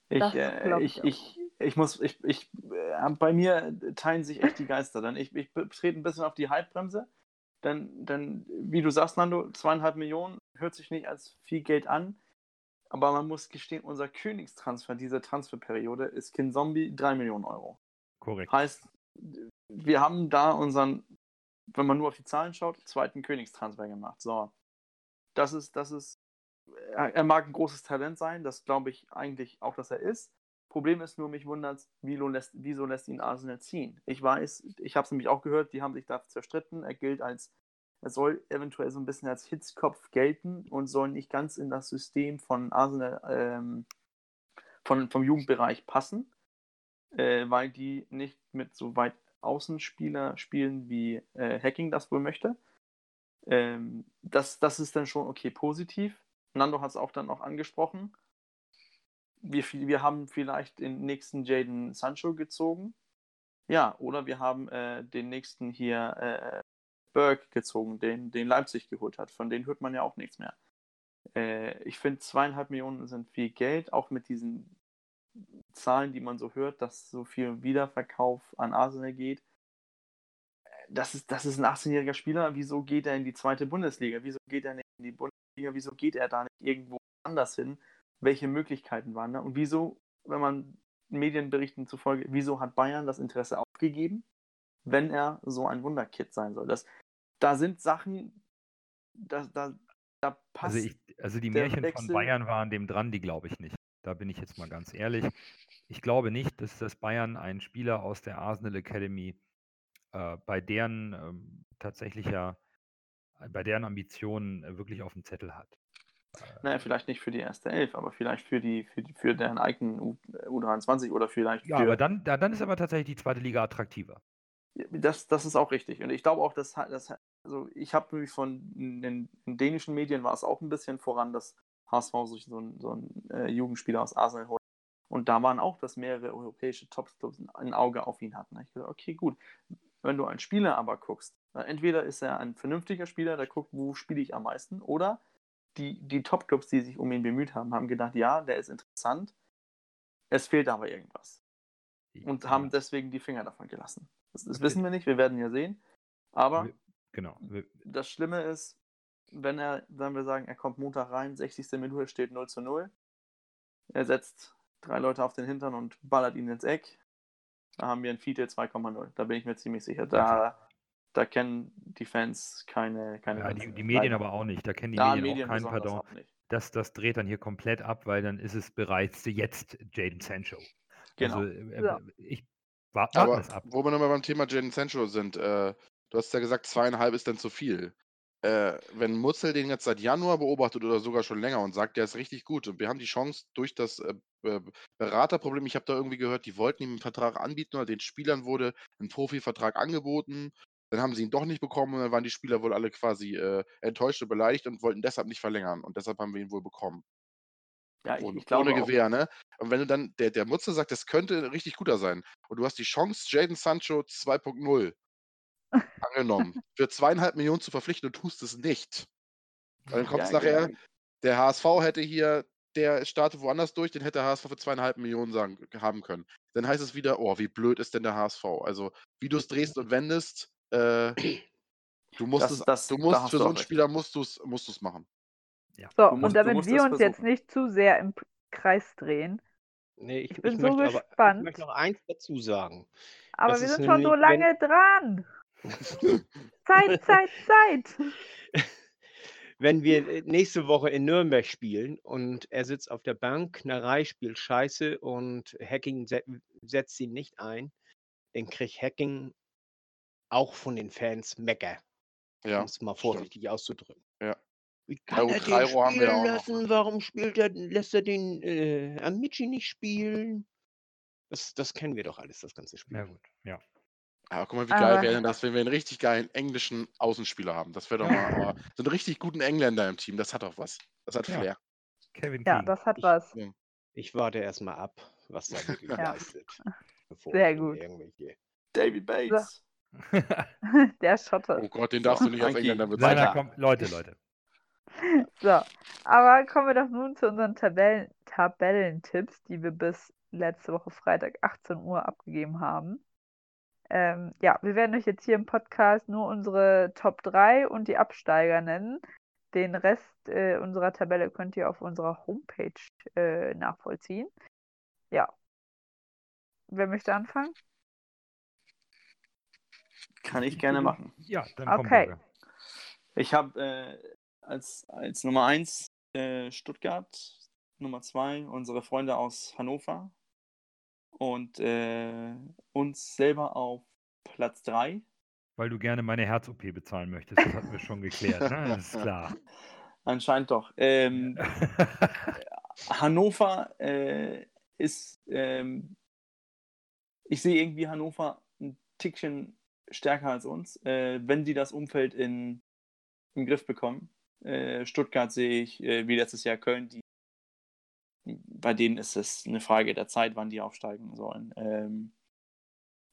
Ich, äh, ich, ich ich, muss, ich, ich, äh, bei mir teilen sich echt die Geister. Dann ich, ich trete ein bisschen auf die Hypebremse. Dann, dann, wie du sagst, Nando, zweieinhalb Millionen hört sich nicht als viel Geld an. Aber man muss gestehen, unser Königstransfer dieser Transferperiode ist Kin Zombie 3 Millionen Euro. Korrekt. Heißt, wir haben da unseren, wenn man nur auf die Zahlen schaut, zweiten Königstransfer gemacht. So. Das ist, das ist, er, mag ein großes Talent sein, das glaube ich eigentlich auch, dass er ist. Problem ist nur, mich wundert, wieso lässt, wieso lässt ihn Arsenal ziehen? Ich weiß, ich habe es nämlich auch gehört, die haben sich da zerstritten. Er gilt als, er soll eventuell so ein bisschen als Hitzkopf gelten und soll nicht ganz in das System von Arsenal, ähm, von, vom Jugendbereich passen, äh, weil die nicht mit so weit Außenspieler spielen, wie äh, Hacking das wohl möchte. Ähm, das, das ist dann schon okay positiv. Nando hat es auch dann noch angesprochen. Wir, wir haben vielleicht den nächsten Jaden Sancho gezogen. Ja, oder wir haben äh, den nächsten hier äh, Berg gezogen, den, den Leipzig geholt hat. Von denen hört man ja auch nichts mehr. Äh, ich finde, zweieinhalb Millionen sind viel Geld, auch mit diesen Zahlen, die man so hört, dass so viel Wiederverkauf an Arsenal geht. Das ist, das ist ein 18-jähriger Spieler. Wieso geht er in die zweite Bundesliga? Wieso geht er nicht in die Bundesliga? Wieso geht er da nicht irgendwo anders hin? Welche Möglichkeiten waren da? Und wieso, wenn man Medienberichten zufolge, wieso hat Bayern das Interesse aufgegeben, wenn er so ein Wunderkid sein soll? Das, da sind Sachen, da, da, da passt. Also, ich, also die Märchen Wechsel- von Bayern waren dem dran, die glaube ich nicht. Da bin ich jetzt mal ganz ehrlich. Ich glaube nicht, dass das Bayern einen Spieler aus der Arsenal Academy äh, bei deren ähm, tatsächlicher, äh, bei deren Ambitionen äh, wirklich auf dem Zettel hat. Naja, vielleicht nicht für die erste Elf, aber vielleicht für die, für, die, für deren eigenen U, U23 oder vielleicht Ja, für. aber dann, da, dann ist aber tatsächlich die zweite Liga attraktiver. Das, das ist auch richtig. Und ich glaube auch, dass, dass also ich habe nämlich von den, den dänischen Medien war es auch ein bisschen voran, dass HSV sich so einen so ein, äh, Jugendspieler aus Arsenal holt. Und da waren auch, dass mehrere europäische Topclubs ein Auge auf ihn hatten. Ich gesagt, okay, gut. Wenn du einen Spieler aber guckst, äh, entweder ist er ein vernünftiger Spieler, der guckt, wo spiele ich am meisten, oder die, die Topclubs, die sich um ihn bemüht haben, haben gedacht, ja, der ist interessant, es fehlt aber irgendwas. Und haben deswegen die Finger davon gelassen. Das, das wissen wir nicht, wir werden ja sehen. Aber Genau. Das Schlimme ist, wenn er, wenn wir sagen, er kommt Montag rein, 60. Minute steht 0 zu 0. Er setzt drei Leute auf den Hintern und ballert ihn ins Eck. Da haben wir ein Fiete 2,0. Da bin ich mir ziemlich sicher. Da, da kennen die Fans keine, keine Ja, die, die Medien aber auch nicht. Da kennen die ja, Medien, Medien auch keinen Pardon. auch. Das, das dreht dann hier komplett ab, weil dann ist es bereits jetzt Jaden Sancho. Genau. Also, äh, Ja. ich warte warten Aber ab. wo wir nochmal beim Thema Jaden Sancho sind, äh, du hast ja gesagt, zweieinhalb ist dann zu viel. Äh, wenn Mutzel den jetzt seit Januar beobachtet oder sogar schon länger und sagt, der ist richtig gut und wir haben die Chance durch das äh, Beraterproblem, ich habe da irgendwie gehört, die wollten ihm einen Vertrag anbieten oder den Spielern wurde ein Profivertrag angeboten, dann haben sie ihn doch nicht bekommen und dann waren die Spieler wohl alle quasi äh, enttäuscht und beleidigt und wollten deshalb nicht verlängern und deshalb haben wir ihn wohl bekommen. Ja, ich, ohne, ich glaube ohne auch, Gewehr, ne? Und wenn du dann, der, der Mutze sagt, das könnte ein richtig guter sein und du hast die Chance, Jaden Sancho 2.0 angenommen, [laughs] für zweieinhalb Millionen zu verpflichten und tust es nicht. Und dann kommt es Ja, nachher, genau. der HSV hätte hier, der startet woanders durch, den hätte der HSV für zweieinhalb Millionen sagen, haben können. Dann heißt es wieder, oh, wie blöd ist denn der HSV? Also, wie du es drehst und wendest, äh, du musst Das- es, das- du musst für so auch einen recht. Spieler musst du es musst du's machen. So, Du musst- und damit wir uns jetzt nicht zu sehr im Kreis drehen, Nee, ich, Ich bin ich so möchte aber, gespannt. Ich möchte noch eins dazu sagen. aber Das wir sind schon so nämlich, wenn- lange dran. [laughs] Zeit, Zeit, Zeit. [laughs] Wenn wir äh, nächste Woche in Nürnberg spielen und er sitzt auf der Bank, Narei spielt Scheiße und Hacking se setzt ihn nicht ein, dann kriegt Hacking auch von den Fans Mecker, Ja, um es mal stimmt. vorsichtig auszudrücken. Ja. Wie Ja, kann gut, er den haben wir spielen auch noch. lassen? Warum spielt er, lässt er den äh, Amici nicht spielen? Das, das kennen wir doch alles, das ganze Spiel. Ja, gut. Ja. Aber guck mal, wie geil wäre denn das, wenn wir einen richtig geilen englischen Außenspieler haben. Das wäre doch mal aber so einen richtig guten Engländer im Team. Das hat doch was. Das hat Ja. Flair. Kevin Ja, King. das hat Ich- was. Ich warte erstmal ab, was da wirklich Ja. leistet. Bevor Sehr ich gut. David Bates. [laughs] Der Schotte. Oh Gott, den darfst du nicht als Frankie. Engländer bezeichnen. Leute, Leute. So, aber kommen wir doch nun zu unseren Tabellen Tabellentipps, die wir bis letzte Woche Freitag 18 Uhr abgegeben haben. Ähm, ja, wir werden euch jetzt hier im Podcast nur unsere Top 3 und die Absteiger nennen. Den Rest äh, unserer Tabelle könnt ihr auf unserer Homepage äh, nachvollziehen. Ja. Wer möchte anfangen? Kann ich gerne machen. Ja, dann Okay. Ich habe äh, als, als Nummer 1 äh, Stuttgart, Nummer 2 unsere Freunde aus Hannover und äh, uns selber auf Platz 3. Weil du gerne meine Herz-OP bezahlen möchtest. Das hatten wir schon geklärt, ne? [laughs] Das ist klar. Anscheinend doch. Ähm, [laughs] Hannover äh, ist, ähm, ich sehe irgendwie Hannover ein Tickchen stärker als uns, äh, wenn die das Umfeld in, im Griff bekommen. Äh, Stuttgart sehe ich, äh, wie letztes Jahr Köln, die, bei denen ist es eine Frage der Zeit, wann die aufsteigen sollen. Ähm,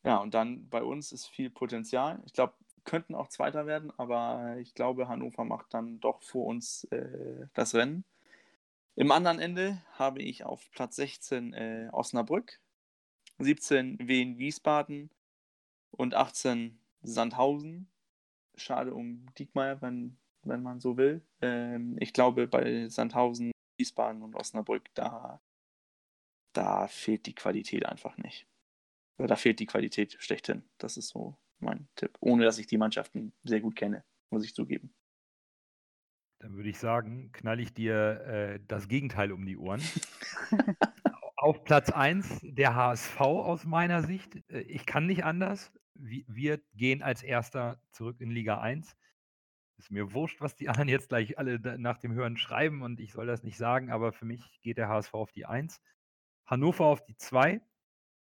ja, und dann bei uns ist viel Potenzial. Ich glaube, könnten auch Zweiter werden, aber ich glaube, Hannover macht dann doch vor uns äh, das Rennen. Im anderen Ende habe ich auf Platz 16 äh, Osnabrück, 17 Wien Wiesbaden und 18 Sandhausen. Schade um Diekmeyer, wenn, wenn man so will. Ähm, ich glaube, bei Sandhausen, Wiesbaden und Osnabrück, da, da fehlt die Qualität einfach nicht. Da fehlt die Qualität schlechthin. Das ist so mein Tipp. Ohne dass ich die Mannschaften sehr gut kenne, muss ich zugeben. Dann würde ich sagen, knall ich dir äh, das Gegenteil um die Ohren. [laughs] Auf Platz 1 der HSV aus meiner Sicht. Äh, Ich kann nicht anders. Wir, wir gehen als Erster zurück in Liga 1. Ist mir wurscht, was die anderen jetzt gleich alle nach dem Hören schreiben und ich soll das nicht sagen, aber für mich geht der HSV auf die 1. Hannover auf die 2.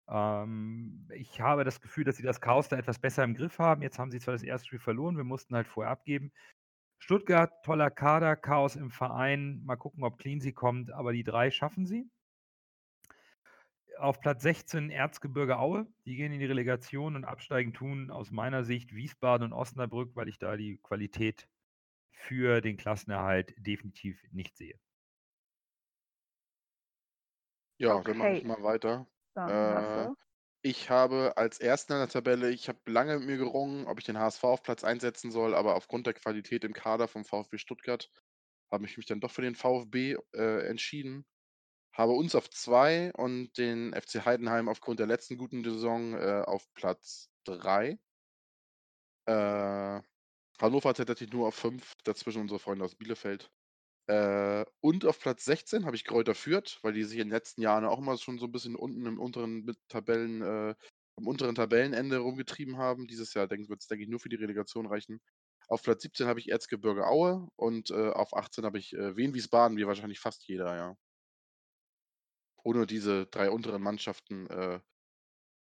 Ähm, ich habe das Gefühl, dass sie das Chaos da etwas besser im Griff haben. Jetzt haben sie zwar das erste Spiel verloren, wir mussten halt vorher abgeben. Stuttgart, toller Kader, Chaos im Verein. Mal gucken, ob Cleansy kommt, aber die drei schaffen sie. Auf Platz 16 Erzgebirge Aue. Die gehen in die Relegation und absteigen tun aus meiner Sicht Wiesbaden und Osnabrück, weil ich da die Qualität für den Klassenerhalt definitiv nicht sehe. Ja, dann mache ich Okay. mal weiter. Äh. Ich habe als Ersten in der Tabelle, ich habe lange mit mir gerungen, ob ich den HSV auf Platz einsetzen soll, aber aufgrund der Qualität im Kader vom VfB Stuttgart habe ich mich dann doch für den VfB äh, entschieden. Habe uns auf zwei und den FC Heidenheim aufgrund der letzten guten Saison äh, auf Platz drei. Äh, Hannover tatsächlich nur auf fünf, dazwischen unsere Freunde aus Bielefeld. Äh, und auf Platz 16 habe ich Kräuter Fürth, weil die sich in den letzten Jahren auch immer schon so ein bisschen unten im unteren Tabellen, äh, am unteren Tabellenende rumgetrieben haben. Dieses Jahr wird es, denke ich, nur für die Relegation reichen. Auf Platz 17 habe ich Erzgebirge Aue und äh, auf 18 habe ich äh, Wien Wiesbaden, wie wahrscheinlich fast jeder, ja. Ohne diese drei unteren Mannschaften äh,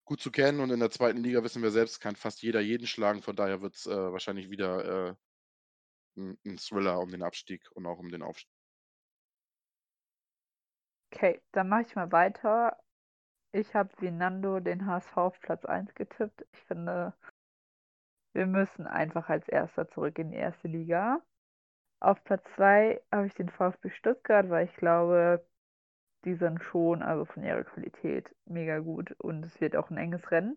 gut zu kennen und in der zweiten Liga wissen wir selbst, kann fast jeder jeden schlagen. Von daher wird es äh, wahrscheinlich wieder äh, ein, ein Thriller um den Abstieg und auch um den Aufstieg. Okay, dann mache ich mal weiter. Ich habe wie Nando den HSV auf Platz 1 getippt. Ich finde, wir müssen einfach als Erster zurück in die erste Liga. Auf Platz 2 habe ich den VfB Stuttgart, weil ich glaube, die sind schon, also von ihrer Qualität, mega gut und es wird auch ein enges Rennen.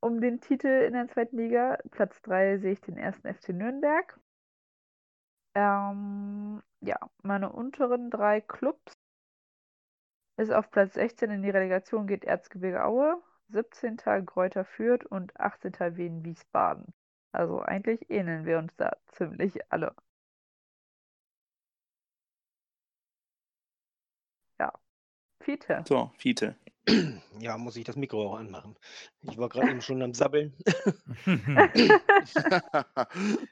Um den Titel in der zweiten Liga, Platz 3 sehe ich den ersten FC Nürnberg. Ähm, ja, meine unteren drei Clubs ist auf Platz 16 in die Relegation geht Erzgebirge Aue, 17. Greuther Fürth und 18. Wien Wiesbaden. Also eigentlich ähneln wir uns da ziemlich alle. Ja. Fiete. So, Fiete. Ja, muss ich das Mikro auch anmachen. Ich war gerade eben schon am Sabbeln. [laughs]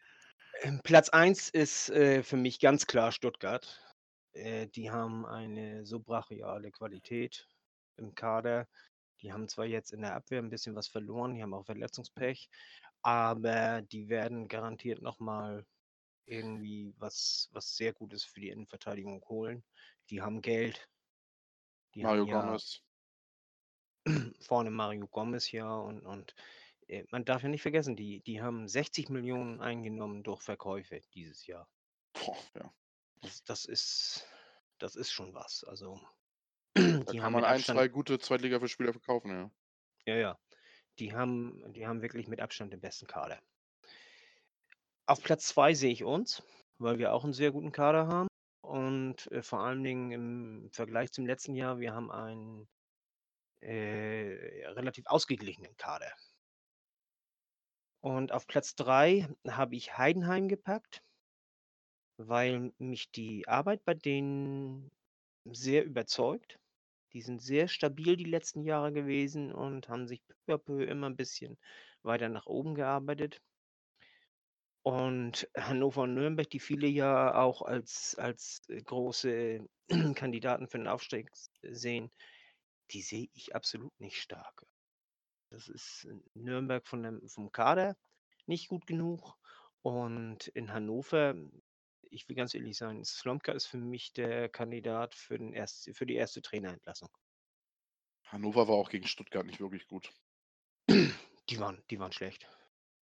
Ähm, Platz 1 ist äh, für mich ganz klar Stuttgart. Äh, die haben eine so brachiale Qualität im Kader. Die haben zwar jetzt in der Abwehr ein bisschen was verloren, die haben auch Verletzungspech, aber die werden garantiert nochmal irgendwie was, was sehr Gutes für die Innenverteidigung holen. Die haben Geld. Die Mario ja Gomez. [clears throat] vorne Mario Gomez ja und, und äh, man darf ja nicht vergessen, die, die haben 60 Millionen eingenommen durch Verkäufe dieses Jahr. Boah, ja. Das, das ist, das ist schon was. Also [clears throat] Da die kann haben man ein, Abstand, zwei gute Zweitliga-Spieler verkaufen, ja. ja, ja, die haben, die haben wirklich mit Abstand den besten Kader. Auf Platz zwei sehe ich uns, weil wir auch einen sehr guten Kader haben. Und äh, vor allen Dingen im Vergleich zum letzten Jahr, wir haben einen äh, relativ ausgeglichenen Kader. Und auf Platz drei habe ich Heidenheim gepackt, weil mich die Arbeit bei denen sehr überzeugt. Die sind sehr stabil die letzten Jahre gewesen und haben sich peu à peu immer ein bisschen weiter nach oben gearbeitet. Und Hannover und Nürnberg, die viele ja auch als, als äh, große [clears throat] Kandidaten für den Aufstieg s- sehen, die sehe ich absolut nicht stark. Das ist in Nürnberg von dem, vom Kader nicht gut genug. Und in Hannover, ich will ganz ehrlich sein, Slomka ist für mich der Kandidat für, den erst, für die erste Trainerentlassung. Hannover war auch gegen Stuttgart nicht wirklich gut. Die waren, die waren schlecht.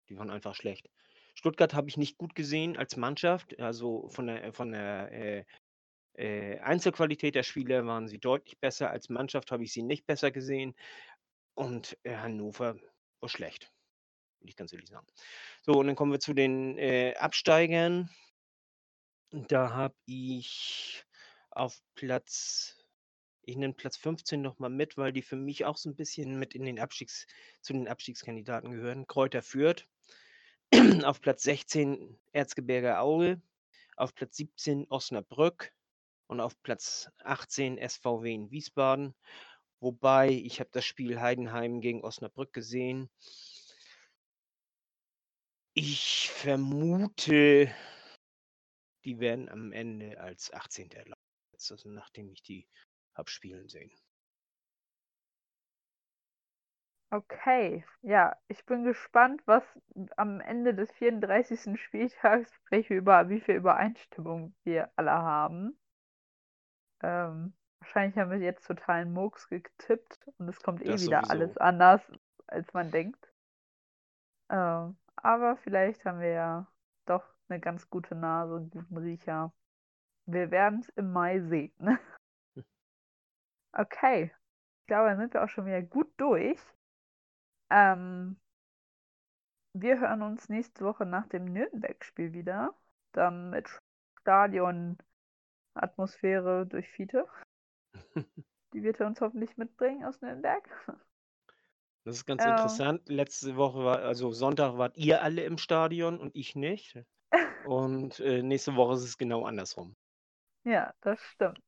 Die waren einfach schlecht. Stuttgart habe ich nicht gut gesehen als Mannschaft. Also von der, von der äh, äh, Einzelqualität der Spieler waren sie deutlich besser. Als Mannschaft habe ich sie nicht besser gesehen. Und äh, Hannover war schlecht. Will ich ganz ehrlich sagen. So, und dann kommen wir zu den äh, Absteigern. Da habe ich auf Platz, ich nenne Platz 15 nochmal mit, weil die für mich auch so ein bisschen mit in den Abstiegs, zu den Abstiegskandidaten gehören. Kräuter Fürth. [clears throat] auf Platz 16 Erzgebirge Aue. Auf Platz 17 Osnabrück. Und auf Platz 18 SVW in Wiesbaden. Wobei, ich habe das Spiel Heidenheim gegen Osnabrück gesehen. Ich vermute, die werden am Ende als 18. laufen, also nachdem ich die habe spielen sehen. Okay, ja, ich bin gespannt, was am Ende des 34. Spieltags, sprich über wie viel Übereinstimmung wir alle haben. Ähm, wahrscheinlich haben wir jetzt totalen Murks getippt und es kommt eh Das wieder sowieso. alles anders, als man denkt. Ähm, aber vielleicht haben wir ja doch eine ganz gute Nase und guten Riecher. Wir werden es im Mai sehen. [laughs] Okay, ich glaube, dann sind wir auch schon wieder gut durch. Ähm, wir hören uns nächste Woche nach dem Nürnberg-Spiel wieder. Dann mit Stadion-Atmosphäre durch Fiete. [laughs] Die wird er uns hoffentlich mitbringen aus Nürnberg. Das ist ganz Ja. interessant. Letzte Woche war, also Sonntag wart ihr alle im Stadion und ich nicht. [laughs] Und äh, nächste Woche ist es genau andersrum. Ja, das stimmt.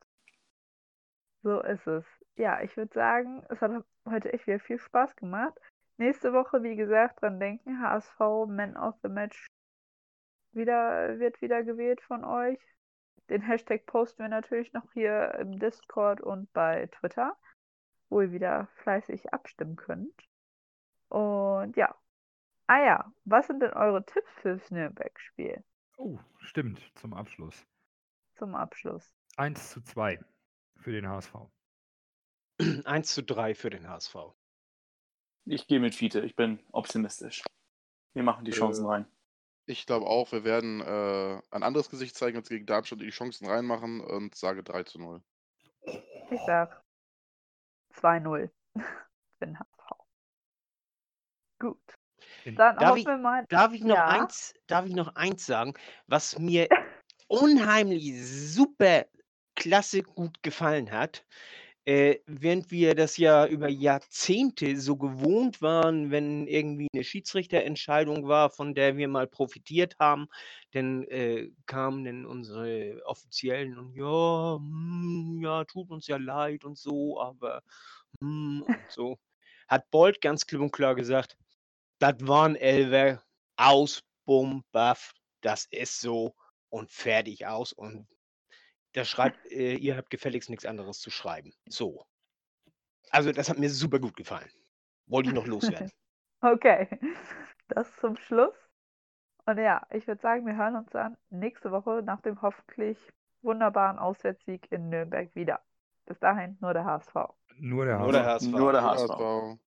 So ist es. Ja, ich würde sagen, es hat heute echt wieder viel Spaß gemacht. Nächste Woche, wie gesagt, dran denken, HSV Man of the Match wieder, wird wieder gewählt von euch. Den Hashtag posten wir natürlich noch hier im Discord und bei Twitter, wo ihr wieder fleißig abstimmen könnt. Und ja. Ah ja, was sind denn eure Tipps fürs Nürnberg-Spiel Oh, stimmt, zum Abschluss. zum Abschluss? 1 zu 2 für den HSV. 1 zu 3 für den HSV. Ich gehe mit Fiete, ich bin optimistisch. Wir machen die Äh, Chancen rein. Ich glaube auch, wir werden äh, ein anderes Gesicht zeigen, als gegen Darmstadt die Chancen reinmachen und sage 3 zu 0. Ich sag 2-0 [laughs] für den HSV. Gut. In- Dann Darf hoffen ich- wir mal. Darf ich noch Ja. eins, darf ich noch eins sagen, was mir [laughs] unheimlich super klasse gut gefallen hat. Äh, während wir das ja über Jahrzehnte so gewohnt waren, wenn irgendwie eine Schiedsrichterentscheidung war, von der wir mal profitiert haben, dann äh, kamen dann unsere Offiziellen und ja, hm, ja, tut uns ja leid und so, aber hm, und so. Hat Bolt ganz klipp und klar gesagt, das waren Elver, aus, bumm, baff, das ist so und fertig aus und da schreibt, äh, ihr habt gefälligst nichts anderes zu schreiben. So. Also, das hat mir super gut gefallen. Wollte ich noch loswerden. [laughs] Okay, das zum Schluss. Und ja, ich würde sagen, wir hören uns dann nächste Woche nach dem hoffentlich wunderbaren Auswärtssieg in Nürnberg wieder. Bis dahin nur der HSV. Nur der Nur der HSV. HSV. Nur der HSV. das war-